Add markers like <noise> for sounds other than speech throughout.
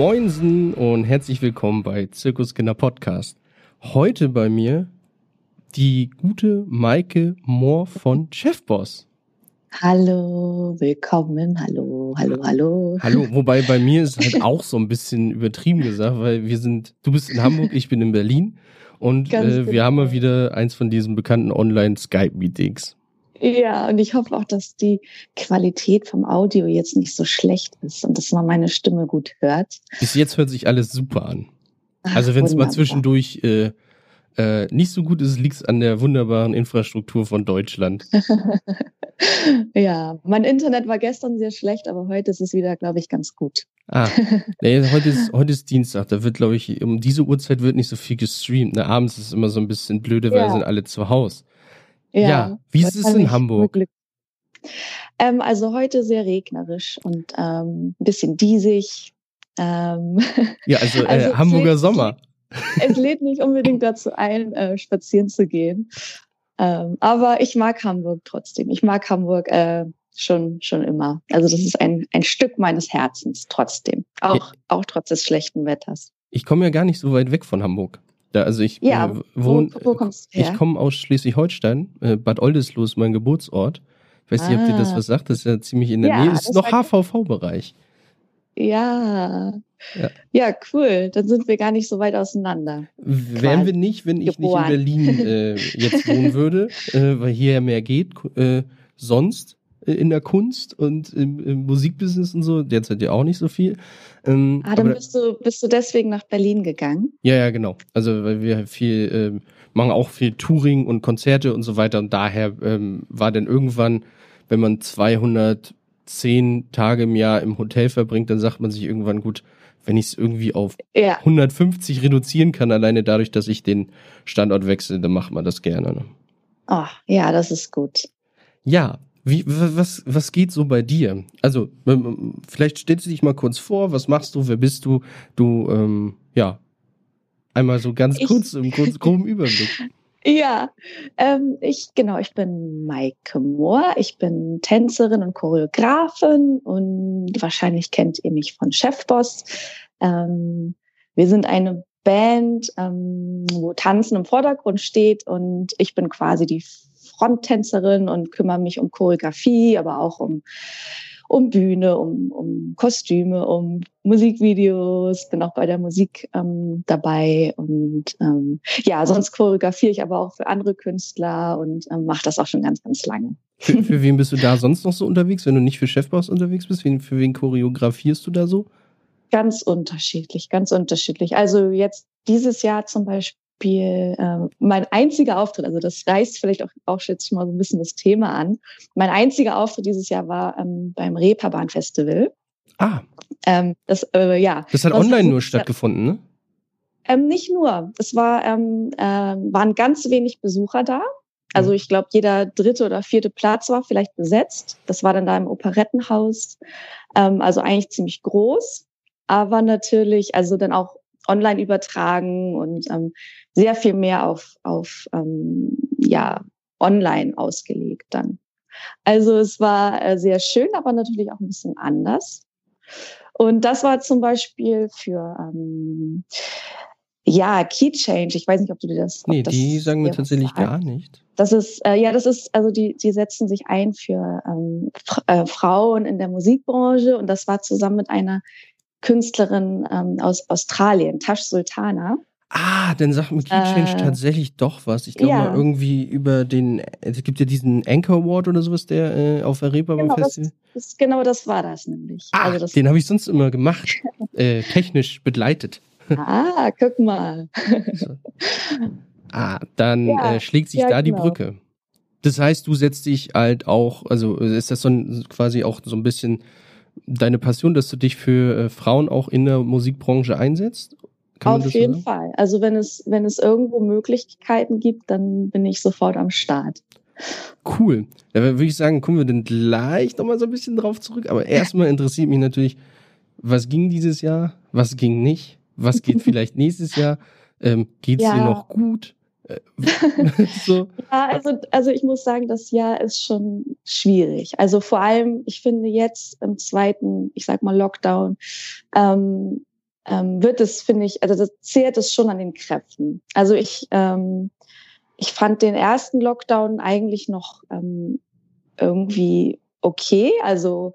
Moinsen und herzlich willkommen bei Zirkuskinder Podcast. Heute bei mir die gute Maike Mohr von Chefboss. Hallo, willkommen, hallo, hallo, hallo. Hallo, wobei bei mir ist halt auch so ein bisschen übertrieben gesagt, weil wir sind, du bist in Hamburg, ich bin in Berlin und äh, wir haben mal genau. wieder eins von diesen bekannten Online-Skype-Meetings. Ja, und ich hoffe auch, dass die Qualität vom Audio jetzt nicht so schlecht ist und dass man meine Stimme gut hört. Bis jetzt hört sich alles super an. Also wenn es mal zwischendurch äh, äh, nicht so gut ist, liegt es an der wunderbaren Infrastruktur von Deutschland. <laughs> ja, mein Internet war gestern sehr schlecht, aber heute ist es wieder, glaube ich, ganz gut. Ah, <laughs> nee, heute ist, heute ist Dienstag. Da wird, glaube ich, um diese Uhrzeit wird nicht so viel gestreamt. Ne? Abends ist es immer so ein bisschen blöde, weil ja. sind alle zu Hause. Ja, ja. wie ist es in Hamburg? Ähm, also heute sehr regnerisch und ähm, ein bisschen diesig. Ähm, <laughs> ja, also, äh, also Hamburger lädt, Sommer. Es lädt nicht unbedingt dazu ein, äh, spazieren zu gehen. Ähm, aber ich mag Hamburg trotzdem. Ich mag Hamburg äh, schon, schon immer. Also das ist ein, ein Stück meines Herzens trotzdem. Auch, ja. auch trotz des schlechten Wetters. Ich komme ja gar nicht so weit weg von Hamburg. Da, also ich ja, äh, wohne, wo, wo ich komme aus Schleswig-Holstein, äh, Bad Oldesloe ist mein Geburtsort. Ich weiß ah. nicht, ob dir das ah. was sagt, das ist ja ziemlich in der ja, Nähe. Das ist noch HVV-Bereich. Ja. ja. Ja, cool. Dann sind wir gar nicht so weit auseinander. Wären wir nicht, wenn ich geboren. nicht in Berlin äh, jetzt wohnen würde, <laughs> äh, weil hier ja mehr geht. Äh, sonst in der Kunst und im, im, Musikbusiness und so, derzeit ja auch nicht so viel. Ähm, ah, dann bist du, bist du deswegen nach Berlin gegangen? Ja, ja, genau. Also weil wir viel, ähm, machen auch viel Touring und Konzerte und so weiter und daher ähm, war dann irgendwann, wenn man 210 Tage im Jahr im Hotel verbringt, dann sagt man sich irgendwann, gut, wenn ich es irgendwie auf ja. 150 reduzieren kann, alleine dadurch, dass ich den Standort wechsle, dann macht man das gerne. Ne? Oh, ja, das ist gut. Ja, wie, was, was geht so bei dir? Also, vielleicht stellst du dich mal kurz vor, was machst du, wer bist du? Du, ähm, ja, einmal so ganz ich, kurz im kurz, groben Überblick. <laughs> Ja, ähm, ich, genau, ich bin Maike Mohr, ich bin Tänzerin und Choreografin und wahrscheinlich kennt ihr mich von Chefboss. Ähm, wir sind eine Band, ähm, wo Tanzen im Vordergrund steht und ich bin quasi die Fronttänzerin und kümmere mich um Choreografie, aber auch um, um Bühne, um, um Kostüme, um Musikvideos, bin auch bei der Musik ähm, dabei und ähm, ja, sonst choreografiere ich aber auch für andere Künstler und ähm, mache das auch schon ganz, ganz lange. Für, für wen bist du da sonst noch so unterwegs, wenn du nicht für Chefboss unterwegs bist? Für, für wen choreografierst du da so? Ganz unterschiedlich, ganz unterschiedlich. Also jetzt dieses Jahr zum Beispiel Beispiel äh, mein einziger Auftritt, also das reißt vielleicht auch, auch jetzt mal so ein bisschen das Thema an. Mein einziger Auftritt dieses Jahr war ähm, beim Reeperbahn Festival. Ah. Ähm, das, äh, ja. Das hat online nur stattgefunden, ne? Ähm, nicht nur. Es war, ähm, äh, waren ganz wenig Besucher da. Also ich glaube, jeder dritte oder vierte Platz war vielleicht besetzt. Das war dann da im Operettenhaus. Ähm, also eigentlich ziemlich groß. Aber natürlich, also dann auch online übertragen und ähm, sehr viel mehr auf, auf ähm, ja, online ausgelegt dann. Also es war äh, sehr schön, aber natürlich auch ein bisschen anders. Und das war zum Beispiel für ähm, ja, Key Change. Ich weiß nicht, ob du dir das. Nee, das die sagen mir tatsächlich gar nicht. Das ist, äh, ja, das ist, also die, die setzen sich ein für ähm, äh, Frauen in der Musikbranche und das war zusammen mit einer Künstlerin ähm, aus Australien, Tash Sultana. Ah, dann sagt mir Key Change äh, tatsächlich doch was. Ich glaube ja. mal irgendwie über den, es gibt ja diesen Anchor Award oder sowas, der äh, auf Arepa genau, beim Festival. Das, das, genau das war das nämlich. Ah, also das den habe ich sonst immer gemacht, <laughs> äh, technisch begleitet. Ah, guck mal. so. Ah, dann ja, äh, schlägt sich ja, da die genau. Brücke. Das heißt, du setzt dich halt auch, also ist das so ein, quasi auch so ein bisschen deine Passion, dass du dich für äh, Frauen auch in der Musikbranche einsetzt? Kann Auf jeden sagen? Fall. Also wenn es, wenn es irgendwo Möglichkeiten gibt, dann bin ich sofort am Start. Cool. Da würde ich sagen, kommen wir dann gleich nochmal so ein bisschen drauf zurück. Aber <laughs> erstmal interessiert mich natürlich, was ging dieses Jahr, was ging nicht, was geht <laughs> vielleicht nächstes Jahr, ähm, geht es ja. dir noch gut? Äh, <laughs> so. Ja, also, also ich muss sagen, das Jahr ist schon schwierig. Also vor allem, ich finde jetzt im zweiten, ich sag mal Lockdown, ähm, ähm, wird es, finde ich, also das zehrt es schon an den Kräften. Also ich, ähm, ich fand den ersten Lockdown eigentlich noch ähm, irgendwie okay. Also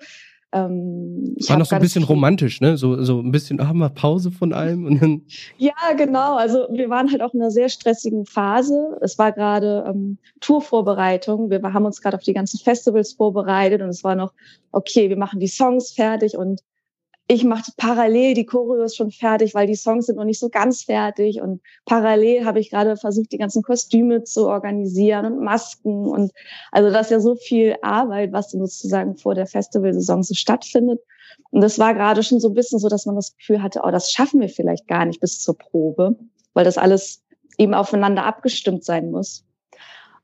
ähm, War noch so ein bisschen romantisch, ne? So, so ein bisschen, haben wir Pause von allem und dann. <laughs> Ja, genau. Also wir waren halt auch in einer sehr stressigen Phase. Es war gerade ähm, Tourvorbereitung. Wir haben uns gerade auf die ganzen Festivals vorbereitet und es war noch, okay, wir machen die Songs fertig und ich mache parallel die Choreos schon fertig, weil die Songs sind noch nicht so ganz fertig und parallel habe ich gerade versucht, die ganzen Kostüme zu organisieren und Masken und also das ist ja so viel Arbeit, was sozusagen vor der Festivalsaison so stattfindet. Und das war gerade schon so ein bisschen so, dass man das Gefühl hatte, oh, das schaffen wir vielleicht gar nicht bis zur Probe, weil das alles eben aufeinander abgestimmt sein muss.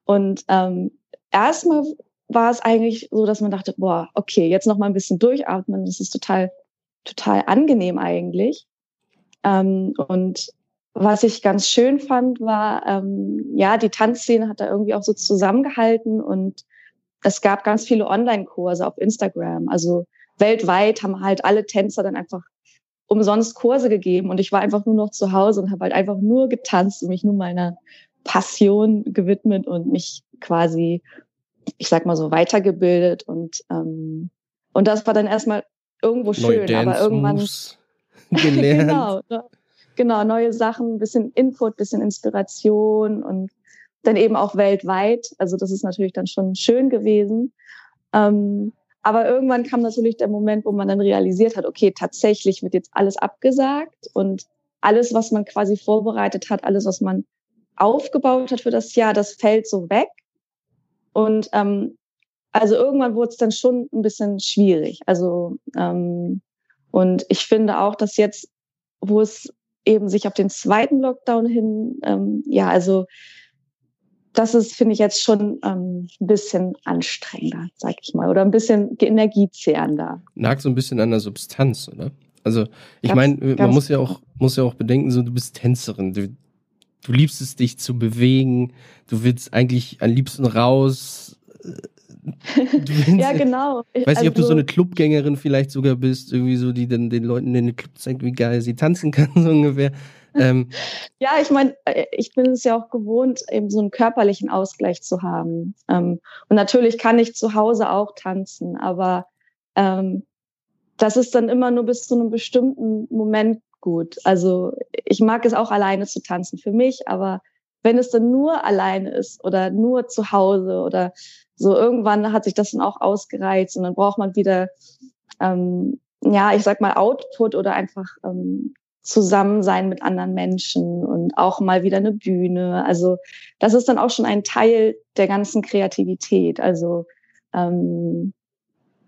Und ähm, erstmal war es eigentlich so, dass man dachte, boah, okay, jetzt noch mal ein bisschen durchatmen, das ist total total angenehm eigentlich. Ähm, und was ich ganz schön fand, war, ähm, ja, die Tanzszene hat da irgendwie auch so zusammengehalten und es gab ganz viele Online-Kurse auf Instagram. Also weltweit haben halt alle Tänzer dann einfach umsonst Kurse gegeben und ich war einfach nur noch zu Hause und habe halt einfach nur getanzt und mich nur meiner Passion gewidmet und mich quasi, ich sag mal so, weitergebildet und ähm, und das war dann erstmal irgendwo schön, Neue aber irgendwann <laughs> gelernt. genau, ne? genau, neue Sachen, bisschen Input, bisschen Inspiration und dann eben auch weltweit. Also das ist natürlich dann schon schön gewesen. Ähm, aber irgendwann kam natürlich der Moment, wo man dann realisiert hat, okay, tatsächlich wird jetzt alles abgesagt und alles, was man quasi vorbereitet hat, alles, was man aufgebaut hat für das Jahr, das fällt so weg. Und ähm, also irgendwann wurde es dann schon ein bisschen schwierig. Also ähm, und ich finde auch, dass jetzt, wo es eben sich auf den zweiten Lockdown hin, ähm, ja, also das ist, finde ich, jetzt schon ähm, ein bisschen anstrengender, sag ich mal, oder ein bisschen energiezehrender. Nagt so ein bisschen an der Substanz, oder? Also ich meine, man muss ja auch muss ja auch bedenken, so du bist Tänzerin, du, du liebst es dich zu bewegen, du willst eigentlich am liebsten raus, <laughs> ja, genau. Ich weiß nicht, ob du so also eine Clubgängerin vielleicht sogar bist, irgendwie so, die dann den Leuten in den Club zeigt, wie geil sie tanzen kann, <laughs> so ungefähr. Ähm, ja, ich meine, äh, ich bin es ja auch gewohnt, eben so einen körperlichen Ausgleich zu haben. Ähm, und natürlich kann ich zu Hause auch tanzen, aber ähm, das ist dann immer nur bis zu einem bestimmten Moment gut. Also ich mag es auch alleine zu tanzen für mich, aber wenn es dann nur alleine ist oder nur zu Hause oder so irgendwann hat sich das dann auch ausgereizt und dann braucht man wieder, ähm, ja, ich sag mal Output oder einfach ähm, zusammen sein mit anderen Menschen und auch mal wieder eine Bühne. Also das ist dann auch schon ein Teil der ganzen Kreativität. Also ähm,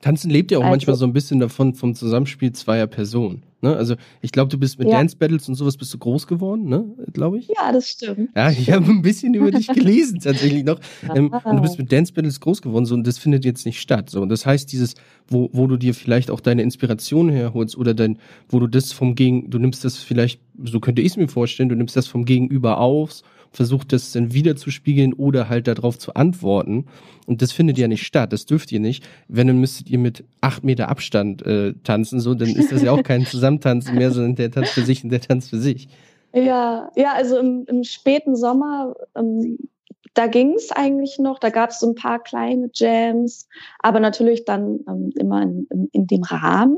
Tanzen lebt ja auch also, manchmal so ein bisschen davon vom Zusammenspiel zweier Personen. Ne? Also ich glaube, du bist mit ja. Dance Battles und sowas bist du groß geworden, ne? Glaube ich. Ja, das stimmt. Ja, ich habe ein bisschen über dich <laughs> gelesen tatsächlich noch. Ähm, und du bist mit Dance Battles groß geworden, so und das findet jetzt nicht statt. So und das heißt, dieses, wo, wo du dir vielleicht auch deine Inspiration herholst oder dein, wo du das vom Gegen, du nimmst das vielleicht, so könnte ich es mir vorstellen, du nimmst das vom Gegenüber auf versucht das dann wieder zu spiegeln oder halt darauf zu antworten. Und das findet ja nicht statt, das dürft ihr nicht. Wenn, dann müsstet ihr mit acht Meter Abstand äh, tanzen, so, dann ist das ja auch kein <laughs> Zusammentanzen mehr, sondern der Tanz für sich und der Tanz für sich. Ja, ja, also im, im späten Sommer, ähm, da ging es eigentlich noch, da gab es so ein paar kleine Jams, aber natürlich dann ähm, immer in, in, in, dem Rahmen.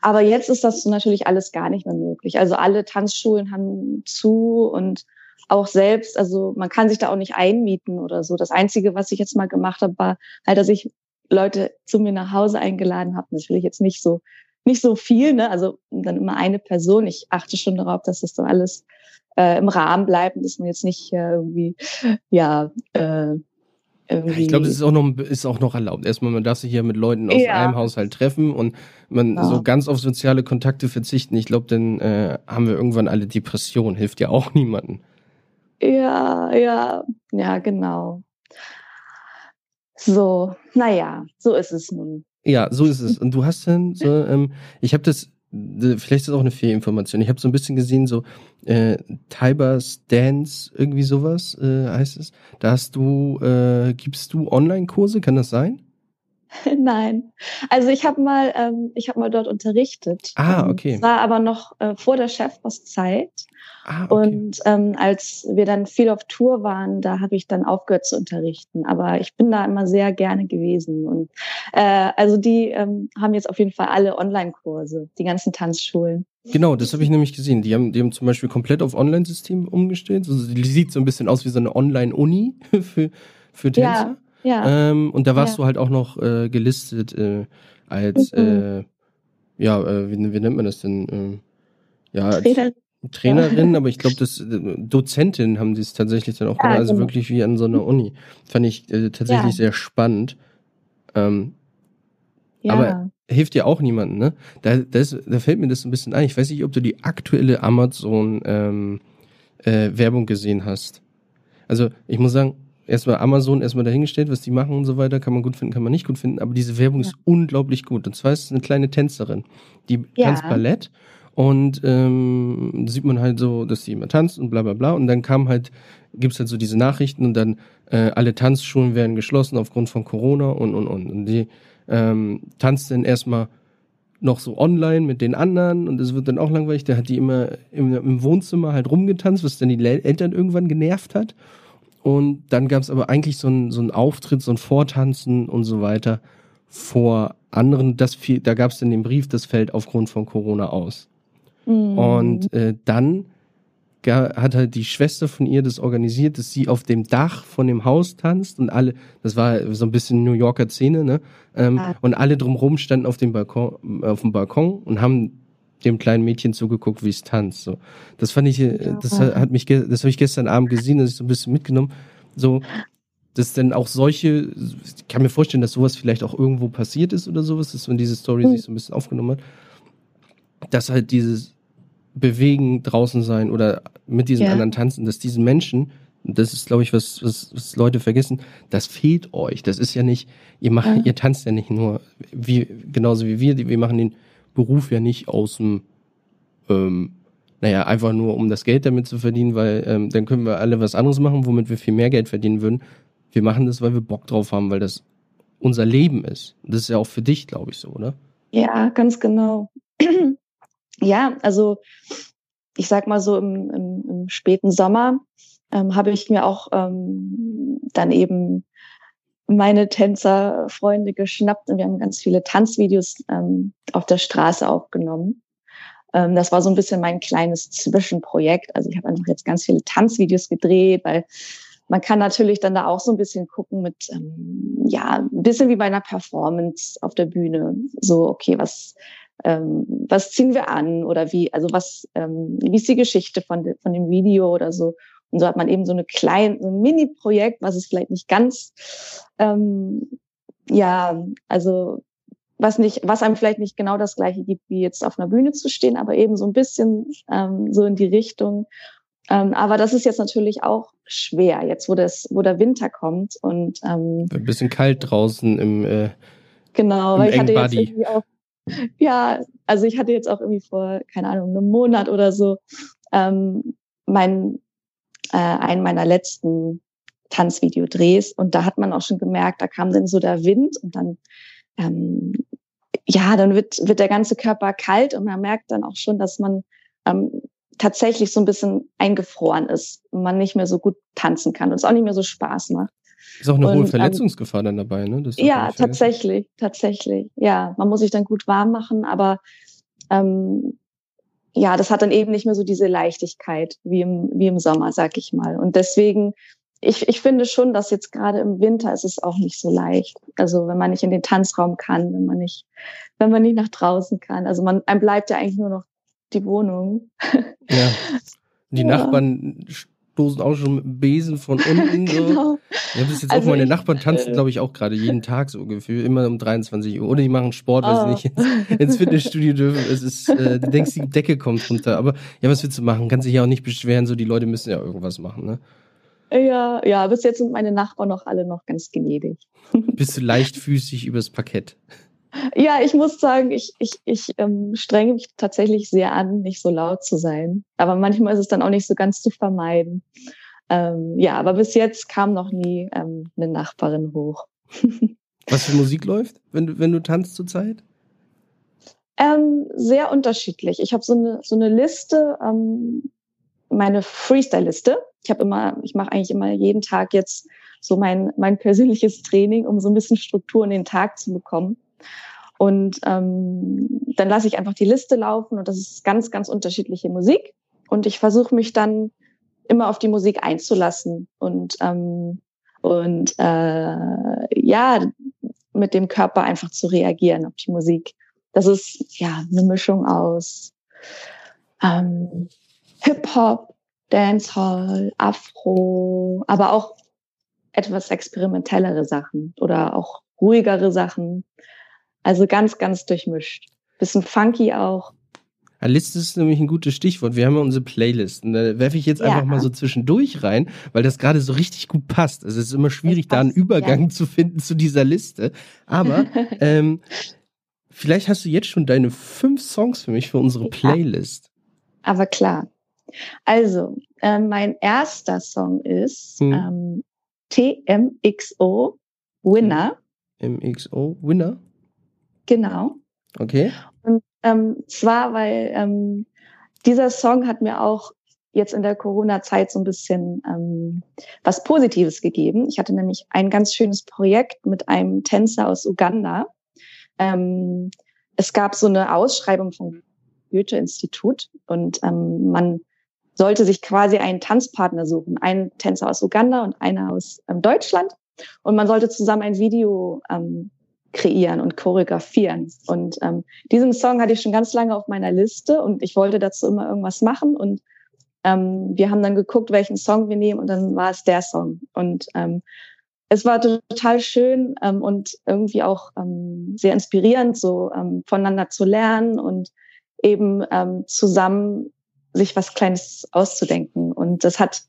Aber jetzt ist das natürlich alles gar nicht mehr möglich. Also alle Tanzschulen haben zu und auch selbst, also man kann sich da auch nicht einmieten oder so. Das Einzige, was ich jetzt mal gemacht habe, war halt, dass ich Leute zu mir nach Hause eingeladen habe. Natürlich jetzt nicht so, nicht so viel, ne? Also dann immer eine Person. Ich achte schon darauf, dass das dann alles äh, im Rahmen bleibt und dass man jetzt nicht äh, irgendwie, ja, äh, irgendwie. Ich glaube, das ist auch noch ist auch noch erlaubt. Erstmal, man darf sich ja mit Leuten aus ja. einem Haushalt treffen und man ja. so ganz auf soziale Kontakte verzichten. Ich glaube, dann äh, haben wir irgendwann alle Depressionen. Hilft ja auch niemanden. Ja, ja, ja, genau. So, naja, so ist es nun. Ja, so ist es. Und du hast dann so, <laughs> ähm, ich habe das, vielleicht ist das auch eine Fehlinformation. Ich habe so ein bisschen gesehen, so äh, Tybers Dance, irgendwie sowas äh, heißt es. Da hast du, äh, gibst du Online-Kurse, kann das sein? <laughs> Nein. Also ich habe mal, ähm, ich habe mal dort unterrichtet. Ah, okay. Es war aber noch äh, vor der Chefboss-Zeit. Ah, okay. Und ähm, als wir dann viel auf Tour waren, da habe ich dann aufgehört zu unterrichten. Aber ich bin da immer sehr gerne gewesen. Und äh, also die ähm, haben jetzt auf jeden Fall alle Online-Kurse, die ganzen Tanzschulen. Genau, das habe ich nämlich gesehen. Die haben, die haben zum Beispiel komplett auf Online-System umgestellt. Also die sieht so ein bisschen aus wie so eine Online-Uni <laughs> für, für Tänzer. Ja, ja. Ähm, und da warst Ja. du halt auch noch äh, gelistet äh, als, Mhm. äh, ja, äh, wie, wie nennt man das denn? Ähm, ja, Trainer, Trainerin, aber ich glaube, das äh, Dozentin haben die es tatsächlich dann auch Ja, genannt, also genau. wirklich wie an so einer Uni. Fand ich äh, tatsächlich Ja. sehr spannend. Ähm, ja. aber- hilft ja auch niemandem, ne? Da, da, ist, da fällt mir das ein bisschen ein. Ich weiß nicht, ob du die aktuelle Amazon ähm, äh, Werbung gesehen hast. Also ich muss sagen, erstmal Amazon erstmal dahingestellt, was die machen und so weiter, kann man gut finden, kann man nicht gut finden, aber diese Werbung ist unglaublich gut. Und zwar ist es eine kleine Tänzerin, die Ja. tanzt Ballett und ähm, sieht man halt so, dass sie immer tanzt und bla bla bla. Und dann kam halt, gibt's halt so diese Nachrichten und dann äh, alle Tanzschulen werden geschlossen aufgrund von Corona und und und. Und die ähm, tanzt dann erstmal noch so online mit den anderen und es wird dann auch langweilig. Da hat die immer im, im Wohnzimmer halt rumgetanzt, was dann die Eltern irgendwann genervt hat. Und dann gab es aber eigentlich so einen so einen Auftritt, so ein Vortanzen und so weiter vor anderen. Das fiel, da gab es dann den Brief, das fällt aufgrund von Corona aus. Mhm. Und äh, dann hat halt die Schwester von ihr das organisiert, dass sie auf dem Dach von dem Haus tanzt und alle, das war so ein bisschen New Yorker Szene, ne? Ähm, Ah. Und alle drumrum standen auf dem Balkon, auf dem Balkon und haben dem kleinen Mädchen zugeguckt, wie es tanzt. So, das fand ich, äh, das hat mich, das habe ich gestern Abend gesehen, das ist so ein bisschen mitgenommen. So, dass denn auch solche, ich kann mir vorstellen, dass sowas vielleicht auch irgendwo passiert ist oder sowas, dass man diese Story Hm. sich so ein bisschen aufgenommen hat, dass halt dieses Bewegen draußen sein oder mit diesen Ja. anderen tanzen, dass diesen Menschen, das ist, glaube ich, was, was, was Leute vergessen, das fehlt euch. Das ist ja nicht, ihr macht, Ja. ihr tanzt ja nicht nur, wie, genauso wie wir, wir machen den Beruf ja nicht aus dem, ähm, naja, einfach nur um das Geld damit zu verdienen, weil ähm, dann können wir alle was anderes machen, womit wir viel mehr Geld verdienen würden. Wir machen das, weil wir Bock drauf haben, weil das unser Leben ist. Das ist ja auch für dich, glaube ich, so, oder? Ja, ganz genau. <clears throat> ja, also ich sag mal so im, im, im späten Sommer ähm, habe ich mir auch ähm, dann eben meine Tänzerfreunde geschnappt und wir haben ganz viele Tanzvideos ähm, auf der Straße aufgenommen. Ähm, das war so ein bisschen mein kleines Zwischenprojekt. Also ich habe einfach jetzt ganz viele Tanzvideos gedreht, weil man kann natürlich dann da auch so ein bisschen gucken mit, ähm, ja, ein bisschen wie bei einer Performance auf der Bühne. So, okay, was, ähm, was ziehen wir an oder wie, also was, ähm, wie ist die Geschichte von, von dem Video oder so. Und so hat man eben so eine kleine, so ein Mini-Projekt, was es vielleicht nicht ganz, ähm, ja, also was nicht, was einem vielleicht nicht genau das gleiche gibt, wie jetzt auf einer Bühne zu stehen, aber eben so ein bisschen ähm, so in die Richtung. Ähm, aber das ist jetzt natürlich auch schwer, jetzt wo das, wo der Winter kommt und ähm, Ein bisschen kalt draußen im, äh, Genau, Im weil ich hatte jetzt irgendwie auch, ja, also ich hatte jetzt auch irgendwie vor, keine Ahnung, einem Monat oder so, ähm, mein, äh, einen meiner letzten Tanzvideodrehs und da hat man auch schon gemerkt, da kam dann so der Wind und dann, ähm, ja, dann wird, wird der ganze Körper kalt und man merkt dann auch schon, dass man ähm, tatsächlich so ein bisschen eingefroren ist und man nicht mehr so gut tanzen kann und es auch nicht mehr so Spaß macht. ist auch eine Und, hohe ähm, Verletzungsgefahr dann dabei, ne? Ja, tatsächlich, tatsächlich. Ja, man muss sich dann gut warm machen, aber ähm, ja, das hat dann eben nicht mehr so diese Leichtigkeit wie im, wie im Sommer, sag ich mal. Und deswegen, ich, ich finde schon, dass jetzt gerade im Winter ist es auch nicht so leicht. Also wenn man nicht in den Tanzraum kann, wenn man nicht, wenn man nicht nach draußen kann. Also man, einem bleibt ja eigentlich nur noch die Wohnung. Ja. <laughs> Die Ja. Nachbarn stoßen auch schon mit dem Besen von <laughs> unten. So. genau. Ja, bis jetzt Also auch meine ich, Nachbarn tanzen, äh, glaube ich, auch gerade jeden Tag so ungefähr, immer um 23 Uhr. Oder die machen Sport, weil Oh. sie nicht ins, ins Fitnessstudio dürfen. Es ist, äh, du denkst, die Decke kommt runter. Aber ja, was willst du machen? Kannst dich ja auch nicht beschweren, so die Leute müssen ja irgendwas machen, ne? Ja, ja, bis jetzt sind meine Nachbarn noch alle noch ganz gnädig. Bist du leichtfüßig übers Parkett. Ja, ich muss sagen, ich, ich, ich ähm, strenge mich tatsächlich sehr an, nicht so laut zu sein. Aber manchmal ist es dann auch nicht so ganz zu vermeiden. Ähm, ja, aber bis jetzt kam noch nie ähm, eine Nachbarin hoch. <laughs> Was für Musik läuft, wenn du, wenn du tanzt zurzeit? Ähm, sehr unterschiedlich. Ich habe so eine, so eine Liste, ähm, meine Freestyle-Liste. Ich habe immer, ich mache eigentlich immer jeden Tag jetzt so mein, mein persönliches Training, um so ein bisschen Struktur in den Tag zu bekommen. Und ähm, dann lasse ich einfach die Liste laufen und das ist ganz, ganz unterschiedliche Musik. Und ich versuche mich dann immer auf die Musik einzulassen und ähm, und äh, ja mit dem Körper einfach zu reagieren auf die Musik. Das ist ja eine Mischung aus ähm, Hip Hop, Dancehall, Afro, aber auch etwas experimentellere Sachen oder auch ruhigere Sachen. Also ganz, ganz durchmischt. Bisschen funky auch. Liste ist nämlich ein gutes Stichwort. Wir haben ja unsere Playlisten. Da werfe ich jetzt einfach ja. mal so zwischendurch rein, weil das gerade so richtig gut passt. Also es ist immer schwierig, da einen Übergang ja. zu finden zu dieser Liste. Aber <laughs> ähm, vielleicht hast du jetzt schon deine fünf Songs für mich für unsere Playlist. Aber klar. Also, äh, mein erster Song ist hm. ähm, TMXO Winner. MXO Winner? Genau. Okay. Und ähm, zwar, weil ähm, dieser Song hat mir auch jetzt in der Corona-Zeit so ein bisschen ähm, was Positives gegeben. Ich hatte nämlich ein ganz schönes Projekt mit einem Tänzer aus Uganda. Ähm, es gab so eine Ausschreibung vom Goethe-Institut und ähm, man sollte sich quasi einen Tanzpartner suchen. Einen Tänzer aus Uganda und einer aus ähm, Deutschland. Und man sollte zusammen ein Video ähm, kreieren und choreografieren. Und ähm, diesen Song hatte ich schon ganz lange auf meiner Liste und ich wollte dazu immer irgendwas machen. Und ähm, wir haben dann geguckt, welchen Song wir nehmen und dann war es der Song. Und ähm, es war total schön ähm, und irgendwie auch ähm, sehr inspirierend, so ähm, voneinander zu lernen und eben ähm, zusammen sich was Kleines auszudenken. Und das hat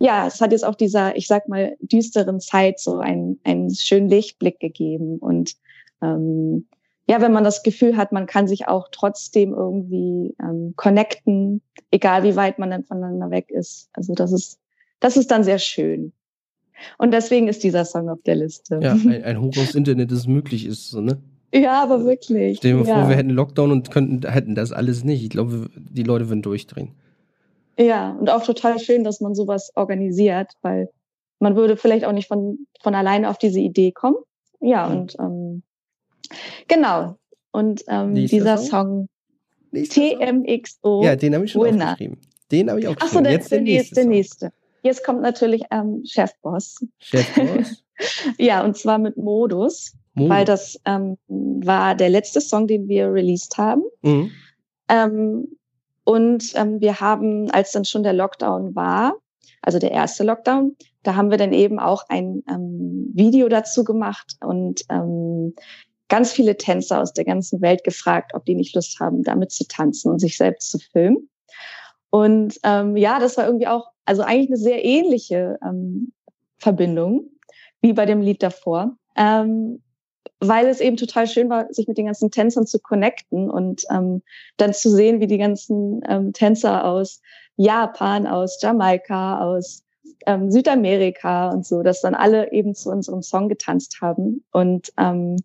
ja, es hat jetzt auch dieser, ich sag mal, düsteren Zeit so einen, einen schönen Lichtblick gegeben. Und ähm, ja, wenn man das Gefühl hat, man kann sich auch trotzdem irgendwie ähm, connecten, egal wie weit man dann voneinander weg ist. Also das ist, das ist dann sehr schön. Und deswegen ist dieser Song auf der Liste. Ja, <laughs> ein, ein Hoch aufs Internet, das möglich ist, so, ne? Ja, aber wirklich. Stell dir mal ja. vor, wir hätten Lockdown und könnten, hätten das alles nicht. Ich glaube, die Leute würden durchdrehen. Ja, und auch total schön, dass man sowas organisiert, weil man würde vielleicht auch nicht von, von alleine auf diese Idee kommen. Ja, mhm. und ähm, genau. Und ähm, dieser Song, Song TMXO. Ja, den habe ich schon Winner. aufgeschrieben. Den habe ich auch geschrieben. Achso, der, Jetzt der, der nächste. Der nächste. Jetzt kommt natürlich ähm, Chefboss. Chefboss. <laughs> ja, und zwar mit Modus, Modus. weil das ähm, war der letzte Song, den wir released haben. Mhm. Ähm, und ähm, wir haben, als dann schon der Lockdown war, also der erste Lockdown, da haben wir dann eben auch ein ähm, Video dazu gemacht und ähm, ganz viele Tänzer aus der ganzen Welt gefragt, ob die nicht Lust haben, damit zu tanzen und sich selbst zu filmen. Und ähm, ja, das war irgendwie auch, also eigentlich eine sehr ähnliche ähm, Verbindung wie bei dem Lied davor. Ähm, weil es eben total schön war, sich mit den ganzen Tänzern zu connecten und ähm, dann zu sehen, wie die ganzen ähm, Tänzer aus Japan, aus Jamaika, aus ähm, Südamerika und so, dass dann alle eben zu unserem Song getanzt haben. Und ähm,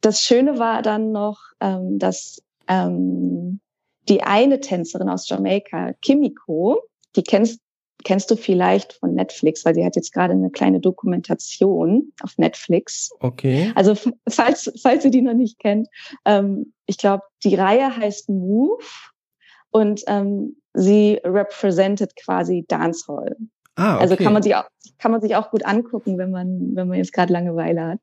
das Schöne war dann noch, ähm, dass ähm, die eine Tänzerin aus Jamaika, Kimiko, die kennst kennst du vielleicht von Netflix, weil sie hat jetzt gerade eine kleine Dokumentation auf Netflix. Okay. Also falls, falls ihr die noch nicht kennt, ähm, ich glaube, die Reihe heißt Move und ähm, sie represented quasi Dancehall. Ah, okay. Also kann man sich auch, kann man sich auch gut angucken, wenn man, wenn man jetzt gerade Langeweile hat.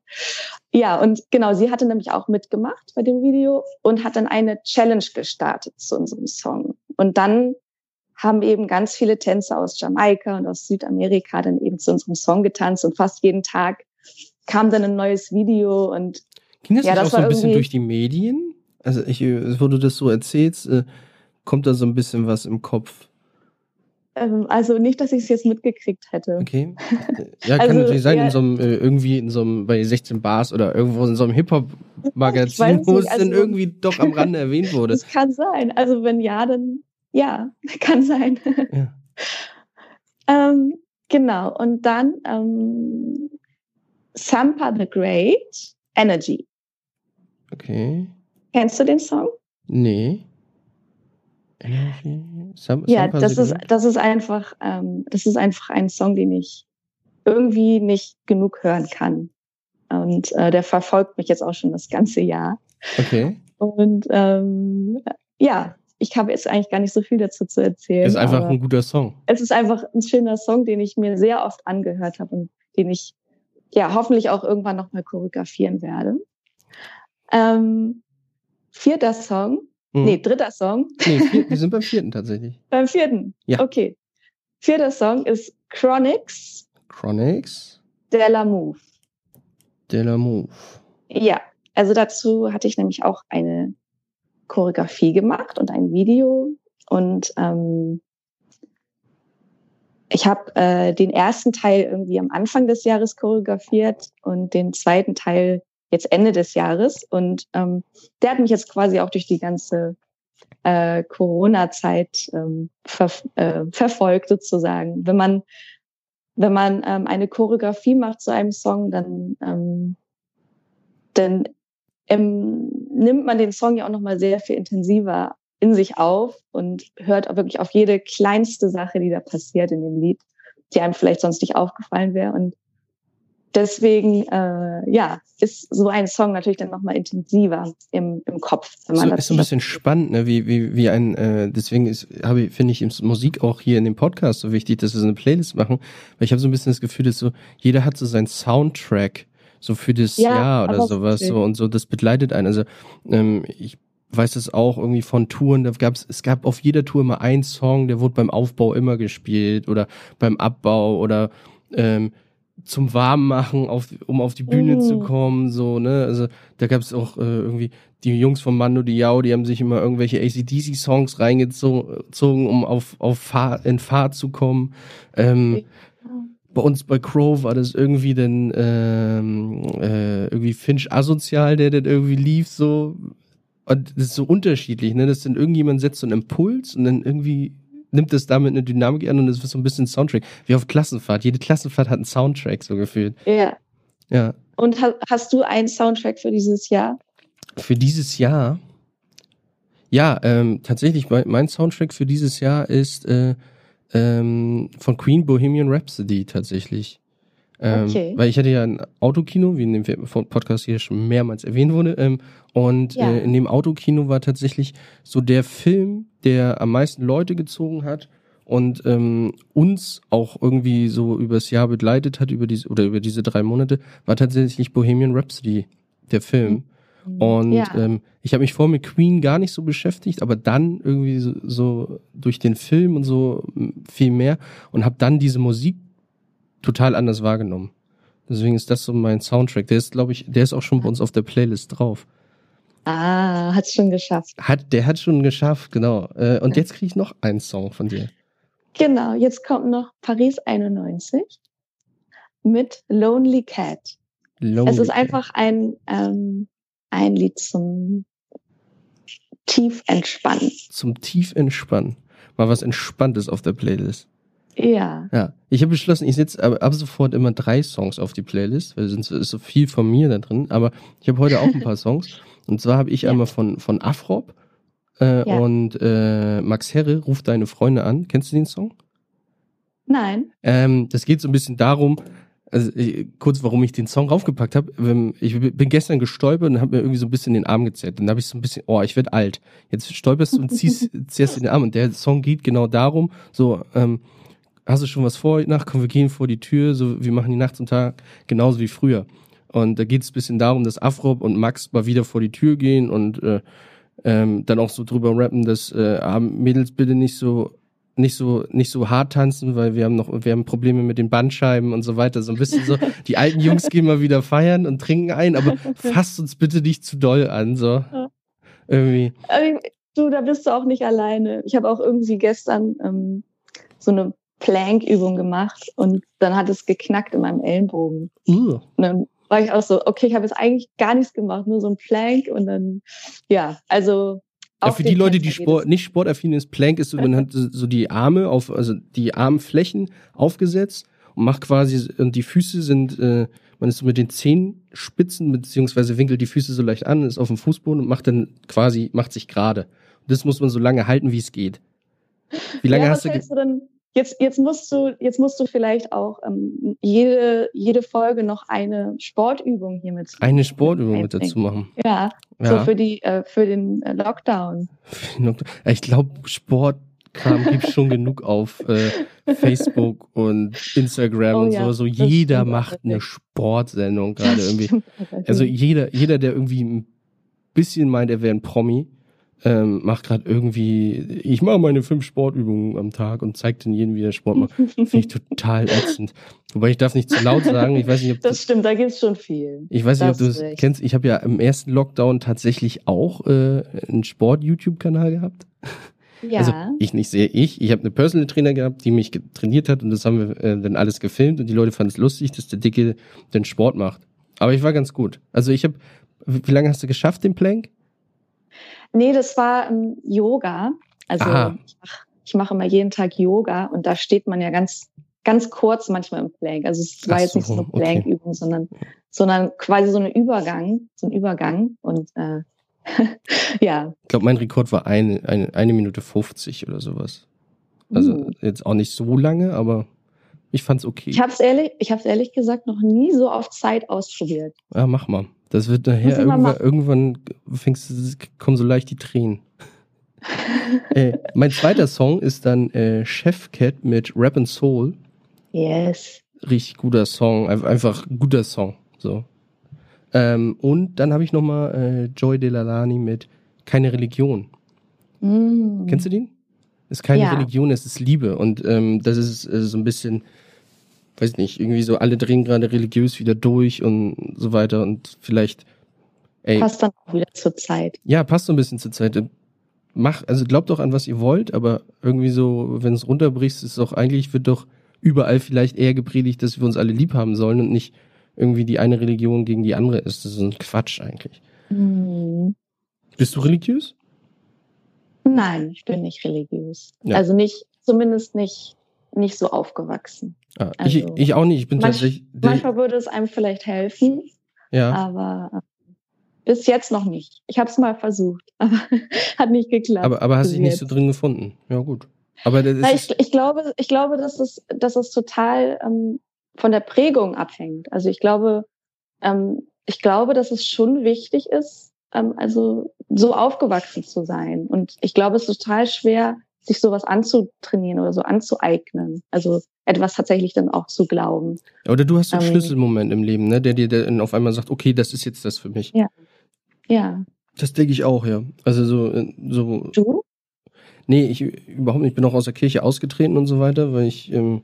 Ja, und genau, sie hatte nämlich auch mitgemacht bei dem Video und hat dann eine Challenge gestartet zu unserem Song. Und dann haben eben ganz viele Tänzer aus Jamaika und aus Südamerika dann eben zu unserem Song getanzt und fast jeden Tag kam dann ein neues Video und Ging das, ja, das auch so ein bisschen durch die Medien? Also ich, wo du das so erzählst, äh, kommt da so ein bisschen was im Kopf? Ähm, also nicht, dass ich es jetzt mitgekriegt hätte. Okay. <laughs> Ja, kann also, natürlich sein, ja, in so einem, äh, irgendwie in so einem, bei 16 Bars oder irgendwo in so einem Hip-Hop-Magazin, <laughs> wo es also, dann irgendwie doch am Rande erwähnt wurde. <laughs> Das kann sein. Also wenn ja, dann ja, <laughs> kann sein. Ja. ähm, genau. Und dann ähm, Sampa the Great Energy. Okay. Kennst du den Song? Nee. Energy? Sam ja, das ist, das ist einfach, ähm, das ist einfach ein Song, den ich irgendwie nicht genug hören kann. Und äh, der verfolgt mich jetzt auch schon das ganze Jahr. Okay. Und ähm, ja, ich habe jetzt eigentlich gar nicht so viel dazu zu erzählen. Ist einfach ein guter Song. Es ist einfach ein schöner Song, den ich mir sehr oft angehört habe und den ich ja hoffentlich auch irgendwann nochmal choreografieren werde. Ähm, vierter Song. Hm. Nee, dritter Song. Nee, vier, <laughs> wir sind beim vierten tatsächlich. beim vierten? Ja. Okay. Vierter Song ist Chronics. Chronics. Della Move. Della Move. Ja, also dazu hatte ich nämlich auch eine Choreografie gemacht und ein Video. Und ähm, ich habe äh, den ersten Teil irgendwie am Anfang des Jahres choreografiert und den zweiten Teil jetzt Ende des Jahres. Und ähm, der hat mich jetzt quasi auch durch die ganze äh, Corona-Zeit ähm, ver äh, verfolgt sozusagen. Wenn man wenn man ähm, eine Choreografie macht zu einem Song, dann ähm, dann ähm, nimmt man den Song ja auch noch mal sehr viel intensiver in sich auf und hört auch wirklich auf jede kleinste Sache, die da passiert in dem Lied, die einem vielleicht sonst nicht aufgefallen wäre. Und deswegen, äh, ja, ist so ein Song natürlich dann nochmal intensiver im, im Kopf. Wenn man so, ist so ein bisschen spannend, ne? wie, wie, wie ein, äh, deswegen ist, habe ich, finde ich Musik auch hier in dem Podcast so wichtig, dass wir so eine Playlist machen, weil ich habe so ein bisschen das Gefühl, dass so, jeder hat so seinen Soundtrack, so für das ja, Jahr oder sowas, so und so, das begleitet einen. Also, ähm, ich weiß es auch irgendwie von Touren, da gab's, es gab auf jeder Tour immer einen Song, der wurde beim Aufbau immer gespielt oder beim Abbau oder ähm, zum Warmmachen, auf, um auf die Bühne mm. zu kommen, so, ne? Also da gab es auch äh, irgendwie die Jungs von Mando Diao, die haben sich immer irgendwelche ACDC-Songs reingezogen, um auf, auf Fahr in Fahrt zu kommen. Ähm, bei uns bei Crow war das irgendwie dann ähm, äh, irgendwie Finch asozial, der dann irgendwie lief, so. Und das ist so unterschiedlich, ne? Dass dann irgendjemand setzt so einen Impuls und dann irgendwie nimmt es damit eine Dynamik an und es wird so ein bisschen Soundtrack. Wie auf Klassenfahrt. Jede Klassenfahrt hat einen Soundtrack so gefühlt. Ja. Ja. Und hast du einen Soundtrack für dieses Jahr? Für dieses Jahr? Ja, ähm, tatsächlich, mein, mein, Soundtrack für dieses Jahr ist äh, ähm, von Queen Bohemian Rhapsody tatsächlich. Ähm, okay. Weil ich hatte ja ein Autokino, wie in dem Podcast hier schon mehrmals erwähnt wurde. Ähm, und ja. äh, in dem Autokino war tatsächlich so der Film, der am meisten Leute gezogen hat und ähm, uns auch irgendwie so übers Jahr begleitet hat, über diese oder über diese drei Monate, war tatsächlich Bohemian Rhapsody, der Film. Mhm. Und ja. ähm, ich habe mich vorher mit Queen gar nicht so beschäftigt, aber dann irgendwie so, so durch den Film und so viel mehr und habe dann diese Musik total anders wahrgenommen. Deswegen ist das so mein Soundtrack. Der ist, glaube ich, der ist auch schon bei uns auf der Playlist drauf. Ah, hat's schon geschafft. Hat, der hat schon geschafft, genau. Äh, und jetzt kriege ich noch einen Song von dir. Genau, jetzt kommt noch Paris 91 mit Lonely Cat. Lonely es ist Cat. einfach ein, ähm, ein Lied zum tief entspannen. Zum tief entspannen. Mal was Entspanntes auf der Playlist. Ja. Ja. Ich habe beschlossen, ich setze ab, sofort immer drei Songs auf die Playlist, weil sonst ist so viel von mir da drin. Aber ich habe heute auch ein paar <laughs> Songs. Und zwar habe ich ja. einmal von, von Afrop äh, ja. und äh, Max Herre, Ruf deine Freunde an. Kennst du den Song? Nein. Ähm, das geht so ein bisschen darum, also ich, kurz, warum ich den Song raufgepackt habe. Ich bin gestern gestolpert und habe mir irgendwie so ein bisschen den Arm gezerrt. Dann habe ich so ein bisschen, oh, ich werde alt. Jetzt stolperst du und ziehst, <laughs> ziehst den Arm. Und der Song geht genau darum, so, ähm, hast du schon was vor Nacht? Komm, wir gehen vor die Tür, so, wir machen die Nacht zum Tag genauso wie früher. Und da geht es ein bisschen darum, dass Afrop und Max mal wieder vor die Tür gehen und äh, ähm, dann auch so drüber rappen, dass äh, Mädels bitte nicht so nicht so nicht so hart tanzen, weil wir haben noch wir haben Probleme mit den Bandscheiben und so weiter. So ein bisschen so <laughs> die alten Jungs gehen mal wieder feiern und trinken ein, aber fasst uns bitte nicht zu doll an, so irgendwie. Du, da bist du auch nicht alleine. Ich habe auch irgendwie gestern ähm, so eine Plank-Übung gemacht und dann hat es geknackt in meinem Ellenbogen. Uh. Und dann war ich auch so, okay, ich habe jetzt eigentlich gar nichts gemacht, nur so ein Plank und dann, ja, also. Ja, für die Leute, die Sport, nicht sportaffin ist, Plank ist so, man hat so die Arme auf, also die Armflächen aufgesetzt und macht quasi, und die Füße sind äh, man ist so mit den Zehenspitzen beziehungsweise winkelt die Füße so leicht an, ist auf dem Fußboden und macht dann quasi, macht sich gerade. Das muss man so lange halten, wie es geht. Wie lange ja, hast du, du denn? Jetzt, jetzt musst du, jetzt musst du vielleicht auch ähm, jede, jede Folge noch eine Sportübung hier mit. Eine Sportübung mit dazu machen. Ja, ja. so für die, äh, für den äh, Lockdown. <laughs> Ich glaube, Sportkram gibt schon genug auf äh, Facebook und Instagram oh, und ja, so. So jeder macht eine Sportsendung gerade irgendwie. Also jeder, jeder, der irgendwie ein bisschen meint, er wäre ein Promi, ähm, macht gerade irgendwie, ich mache meine fünf Sportübungen am Tag und zeigt den jeden, wie er Sport macht. <laughs> Finde ich total ätzend. Wobei ich darf nicht zu laut sagen. Ich weiß nicht, ob das stimmt, da gibt's schon viel. Ich weiß nicht, ob du es kennst. Ich habe ja im ersten Lockdown tatsächlich auch äh, einen Sport-YouTube-Kanal gehabt. Ja. Also ich nicht sehe ich. Ich habe eine Personal Trainer gehabt, die mich trainiert hat und das haben wir äh, dann alles gefilmt und die Leute fanden es lustig, dass der Dicke den Sport macht. Aber ich war ganz gut. Also ich habe, wie lange hast du geschafft, den Plank? Nee, das war ähm, Yoga. Also Aha. ich mache ich mach immer jeden Tag Yoga und da steht man ja ganz, ganz kurz manchmal im Plank. Also es war so, jetzt nicht so eine Plank-Übung, okay. sondern, sondern quasi so ein Übergang, so ein Übergang und äh, <laughs> ja. Ich glaube, mein Rekord war eine, eine, eine Minute 50 oder sowas. Also uh. jetzt auch nicht so lange, aber ich fand's okay. Ich habe es ehrlich, ich habe ehrlich gesagt noch nie so auf Zeit ausprobiert. Ja, mach mal. Das wird nachher irgendwann, irgendwann fängst du, kommen so leicht die Tränen. <laughs> äh, mein zweiter Song ist dann äh, Chef Cat mit Rap and Soul. Yes. Richtig guter Song, einfach guter Song. So. Ähm, und dann habe ich nochmal äh, Joy Delalani mit Keine Religion. Mm. Kennst du den? ist keine ja. Religion, es ist Liebe. Und ähm, das ist äh, so ein bisschen, weiß nicht, irgendwie so, alle drehen gerade religiös wieder durch und so weiter. Und vielleicht. Ey, passt dann auch wieder zur Zeit. Ja, passt so ein bisschen zur Zeit. Mach, also glaubt doch an, was ihr wollt, aber irgendwie so, wenn es runterbrichst, ist doch eigentlich, wird doch überall vielleicht eher gepredigt, dass wir uns alle lieb haben sollen und nicht irgendwie die eine Religion gegen die andere ist. Das ist ein Quatsch eigentlich. Mhm. Bist du religiös? Nein, ich bin nicht religiös. Ja. Also nicht, zumindest nicht, nicht so aufgewachsen. Ah, also, ich, ich auch nicht. Ich bin manch, tatsächlich. Manchmal würde es einem vielleicht helfen. Ja. Aber äh, bis jetzt noch nicht. Ich habe es mal versucht, <laughs> aber hat nicht geklappt. Aber, aber hast dich nicht so drin gefunden. Ja, gut. Aber Na, ich, ich glaube, ich glaube, dass es, dass es total ähm, von der Prägung abhängt. Also ich glaube, ähm, ich glaube, dass es schon wichtig ist, ähm, also so aufgewachsen zu sein. Und ich glaube, es ist total schwer, sich sowas anzutrainieren oder so anzueignen. Also etwas tatsächlich dann auch zu glauben. Oder du hast so einen ähm, Schlüsselmoment im Leben, ne, der dir dann auf einmal sagt, okay, das ist jetzt das für mich. Ja. Ja. Das denke ich auch, ja. Also so, äh, so. Du? Nee, ich überhaupt nicht. Ich bin auch aus der Kirche ausgetreten und so weiter, weil ich, ähm,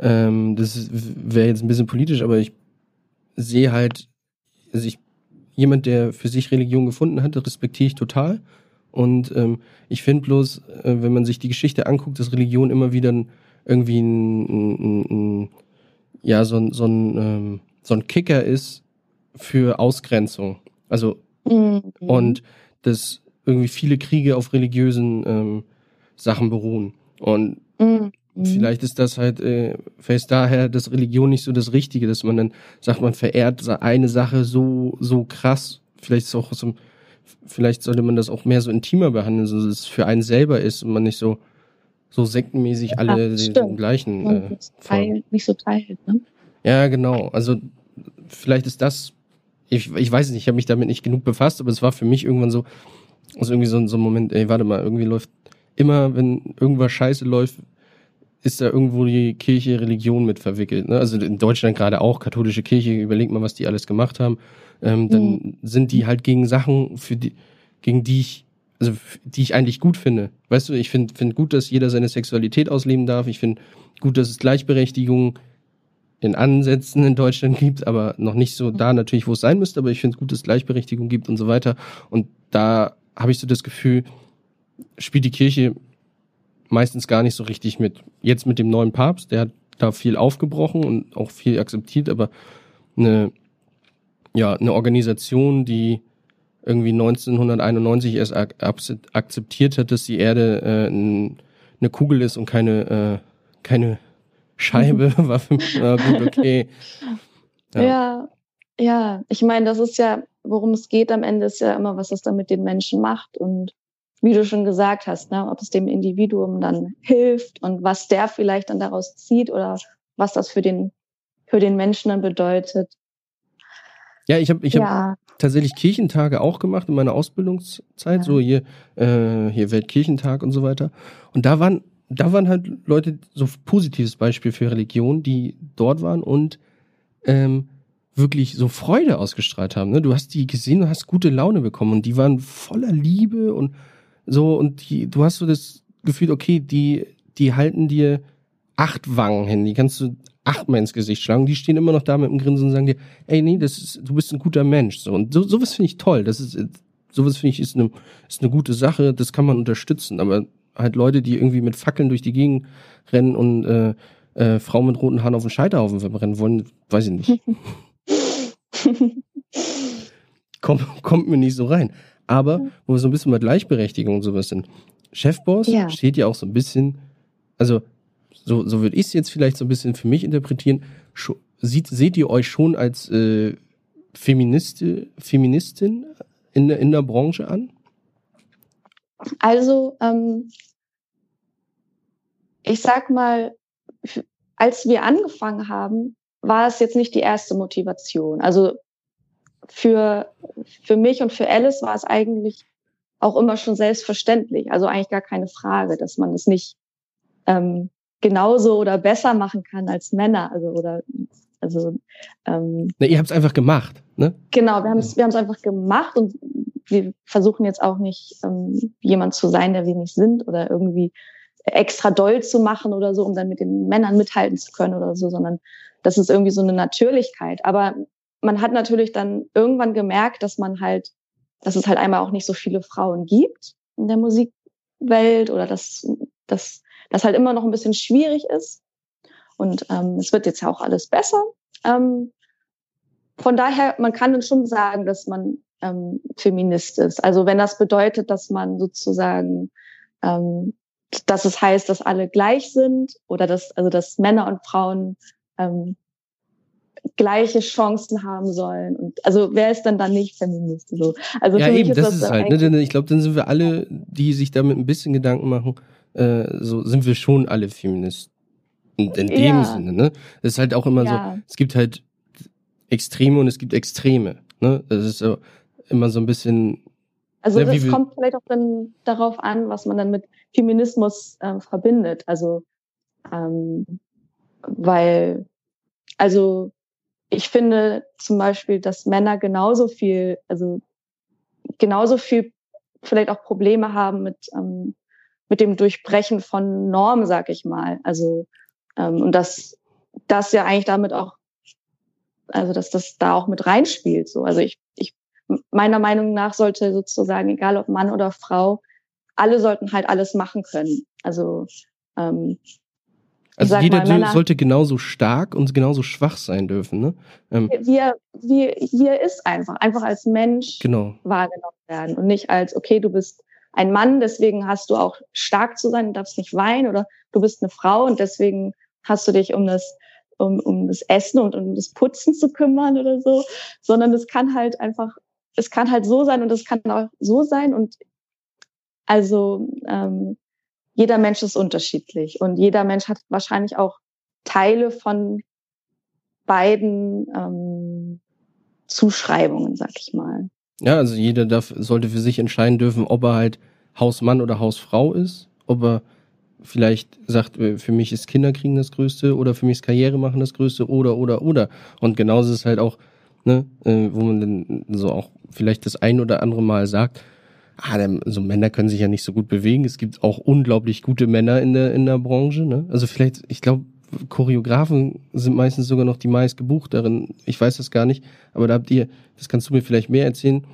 ähm, das wäre jetzt ein bisschen politisch, aber ich sehe halt, also ich jemand, der für sich Religion gefunden hat, respektiere ich total. Und ähm, ich finde bloß, äh, wenn man sich die Geschichte anguckt, dass Religion immer wieder irgendwie ein, ein, ein, ja, so ein, so, ein, ähm, so ein Kicker ist für Ausgrenzung. Also, mhm. und dass irgendwie viele Kriege auf religiösen ähm, Sachen beruhen. Und mhm. Vielleicht ist das halt, äh, vielleicht daher, dass Religion nicht so das Richtige, dass man dann sagt, man verehrt eine Sache so, so krass. Vielleicht ist auch so, vielleicht sollte man das auch mehr so intimer behandeln, so dass es für einen selber ist und man nicht so, so sektenmäßig alle ja, den gleichen. Äh, Teil, nicht so teilt, ne? Ja, genau. Also vielleicht ist das, ich, ich weiß nicht, ich habe mich damit nicht genug befasst, aber es war für mich irgendwann so, also irgendwie so, so ein Moment, ey, warte mal, irgendwie läuft immer, wenn irgendwas scheiße läuft, ist da irgendwo die Kirche Religion mit verwickelt. Ne? Also in Deutschland gerade auch, katholische Kirche, überlegt mal, was die alles gemacht haben. Ähm, dann mhm. sind die halt gegen Sachen, für die, gegen die ich, also die ich eigentlich gut finde. Weißt du, ich finde find gut, dass jeder seine Sexualität ausleben darf. Ich finde gut, dass es Gleichberechtigung in Ansätzen in Deutschland gibt, aber noch nicht so da natürlich, wo es sein müsste, aber ich finde es gut, dass es Gleichberechtigung gibt und so weiter. Und da habe ich so das Gefühl, spielt die Kirche meistens gar nicht so richtig mit. Jetzt mit dem neuen Papst, der hat da viel aufgebrochen und auch viel akzeptiert, aber eine, ja, eine Organisation, die irgendwie 1991 erst akzeptiert hat, dass die Erde äh, eine Kugel ist und keine, äh, keine Scheibe, <laughs> war für mich, na gut, okay. Ja. ja, ja. Ich meine, das ist ja, worum es geht am Ende, ist ja immer, was das dann mit den Menschen macht und wie du schon gesagt hast, ne, ob es dem Individuum dann hilft und was der vielleicht dann daraus zieht oder was das für den, für den Menschen dann bedeutet. Ja, ich habe ich ja. hab tatsächlich Kirchentage auch gemacht in meiner Ausbildungszeit, ja. so hier, äh, hier Weltkirchentag und so weiter. Und da waren, da waren halt Leute, so positives Beispiel für Religion, die dort waren und ähm, wirklich so Freude ausgestrahlt haben. Ne? Du hast die gesehen und hast gute Laune bekommen und die waren voller Liebe und so und die, du hast so das Gefühl, okay, die, die halten dir acht Wangen hin, die kannst du achtmal ins Gesicht schlagen, die stehen immer noch da mit dem Grinsen und sagen dir, ey, nee, das ist, du bist ein guter Mensch. So, und so, sowas finde ich toll. Das ist, sowas finde ich ist eine, ist eine gute Sache, das kann man unterstützen. Aber halt Leute, die irgendwie mit Fackeln durch die Gegend rennen und äh, äh, Frau mit roten Haaren auf den Scheiterhaufen verbrennen wollen, weiß ich nicht. <laughs> kommt, kommt mir nicht so rein. Aber wo wir so ein bisschen bei Gleichberechtigung und sowas sind. Chefboss ja. steht ja auch so ein bisschen, also so, so würde ich es jetzt vielleicht so ein bisschen für mich interpretieren, sieht, seht ihr euch schon als äh, Feministe, Feministin in, in der Branche an? Also, ähm, ich sag mal, als wir angefangen haben, war es jetzt nicht die erste Motivation. Also für, für mich und für Alice war es eigentlich auch immer schon selbstverständlich. Also eigentlich gar keine Frage, dass man es nicht ähm, genauso oder besser machen kann als Männer. Also oder also ähm, Na, ihr habt es einfach gemacht, ne? Genau, wir haben es wir haben es einfach gemacht und wir versuchen jetzt auch nicht ähm, jemand zu sein, der wir nicht sind oder irgendwie extra doll zu machen oder so, um dann mit den Männern mithalten zu können oder so, sondern das ist irgendwie so eine Natürlichkeit. Aber man hat natürlich dann irgendwann gemerkt, dass man halt, dass es halt einmal auch nicht so viele Frauen gibt in der Musikwelt oder dass, dass das halt immer noch ein bisschen schwierig ist. Und ähm, es wird jetzt ja auch alles besser. Ähm, von daher, man kann dann schon sagen, dass man ähm, Feminist ist. Also wenn das bedeutet, dass man sozusagen, ähm, dass es heißt, dass alle gleich sind oder dass, also dass Männer und Frauen ähm, gleiche Chancen haben sollen. Und also wer ist denn dann nicht Feminist? So? Also ja, eben, ist das, das ist halt. Ne? Ich glaube, dann sind wir alle, die sich damit ein bisschen Gedanken machen, äh, so sind wir schon alle Feministen. In dem ja. Sinne, ne? Das ist halt auch immer ja. so, es gibt halt Extreme und es gibt Extreme. Ne? Das ist so immer so ein bisschen. Also ne, das kommt vielleicht auch dann darauf an, was man dann mit Feminismus äh, verbindet. Also ähm, weil, also ich finde zum Beispiel, dass Männer genauso viel, also genauso viel vielleicht auch Probleme haben mit ähm, mit dem Durchbrechen von Normen, sag ich mal. Also ähm, und dass das ja eigentlich damit auch, also dass das da auch mit reinspielt. So, also ich, ich meiner Meinung nach sollte sozusagen, egal ob Mann oder Frau, alle sollten halt alles machen können. Also ähm, also jeder mal, sollte genauso stark und genauso schwach sein dürfen, ne? Ähm, wie, er, wie, wie er ist einfach, einfach als Mensch genau. wahrgenommen werden und nicht als, okay, du bist ein Mann, deswegen hast du auch stark zu sein, du darfst nicht weinen oder du bist eine Frau und deswegen hast du dich um das um, um das Essen und um das Putzen zu kümmern oder so, sondern es kann halt einfach, es kann halt so sein und es kann auch so sein und also ähm, jeder Mensch ist unterschiedlich und jeder Mensch hat wahrscheinlich auch Teile von beiden ähm, Zuschreibungen, sag ich mal. Ja, also jeder darf, sollte für sich entscheiden dürfen, ob er halt Hausmann oder Hausfrau ist, ob er vielleicht sagt, äh, für mich ist Kinderkriegen das Größte oder für mich ist Karriere machen das Größte oder oder oder. Und genauso ist es halt auch, ne, äh, wo man dann so auch vielleicht das ein oder andere Mal sagt, ah, so Männer können sich ja nicht so gut bewegen. Es gibt auch unglaublich gute Männer in der in der Branche, ne? Also vielleicht, ich glaube, Choreografen sind meistens sogar noch die meist gebuchteren. Ich weiß das gar nicht, aber da habt ihr, das kannst du mir vielleicht mehr erzählen,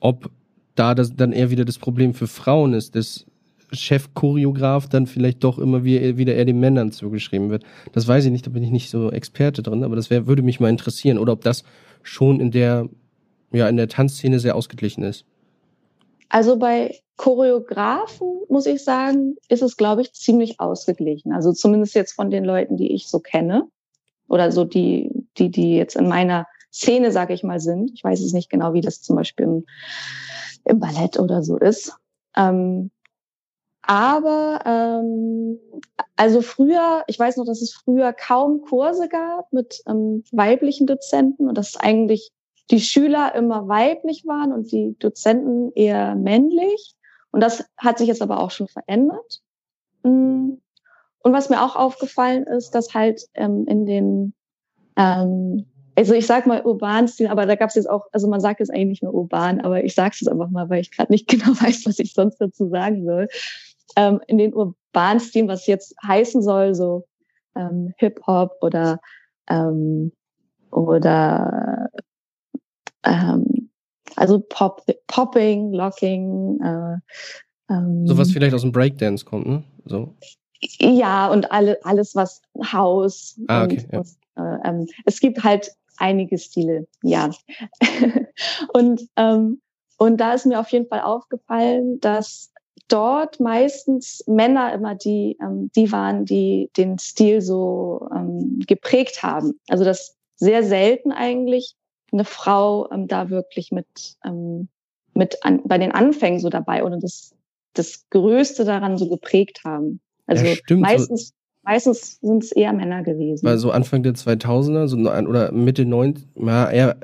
ob da das dann eher wieder das Problem für Frauen ist, dass Chef-Choreograf dann vielleicht doch immer wieder eher den Männern zugeschrieben wird. Das weiß ich nicht, da bin ich nicht so Experte drin, aber das wär, würde mich mal interessieren. Oder ob das schon in der, ja, in der Tanzszene sehr ausgeglichen ist. Also bei Choreografen, muss ich sagen, ist es, glaube ich, ziemlich ausgeglichen. Also zumindest jetzt von den Leuten, die ich so kenne. oder so die, die, die jetzt in meiner Szene, sage ich mal, sind. Ich weiß es nicht genau, wie das zum Beispiel im, im Ballett oder so ist. Ähm, aber ähm, also früher, ich weiß noch, dass es früher kaum Kurse gab mit ähm, weiblichen Dozenten und dass eigentlich die Schüler immer weiblich waren und die Dozenten eher männlich. Und das hat sich jetzt aber auch schon verändert. Mm. Und was mir auch aufgefallen ist, dass halt ähm, in den, ähm, also ich sag mal urban Stil, aber da gab es jetzt auch, also man sagt jetzt eigentlich nicht mehr urban, aber ich sage es jetzt einfach mal, weil ich gerade nicht <laughs> genau weiß, was ich sonst dazu sagen soll ähm, in den urbanen Stilen, was jetzt heißen soll, so ähm, Hip-Hop oder ähm, oder ähm, also Pop, Popping, Locking. Äh, ähm, so was vielleicht aus dem Breakdance kommt, ne? So. Ja, und alle, alles, was Haus ah, okay, und, ja. äh, ähm, es gibt halt einige Stile, ja. <laughs> und, ähm, und da ist mir auf jeden Fall aufgefallen, dass dort meistens Männer immer die, ähm, die waren, die den Stil so ähm, geprägt haben. Also das sehr selten eigentlich eine Frau ähm, da wirklich mit, ähm, mit an, bei den Anfängen so dabei oder das, das Größte daran so geprägt haben. Also ja, stimmt, meistens, so meistens sind es eher Männer gewesen. Weil so Anfang der 2000er so, oder Mitte 90, ja, eher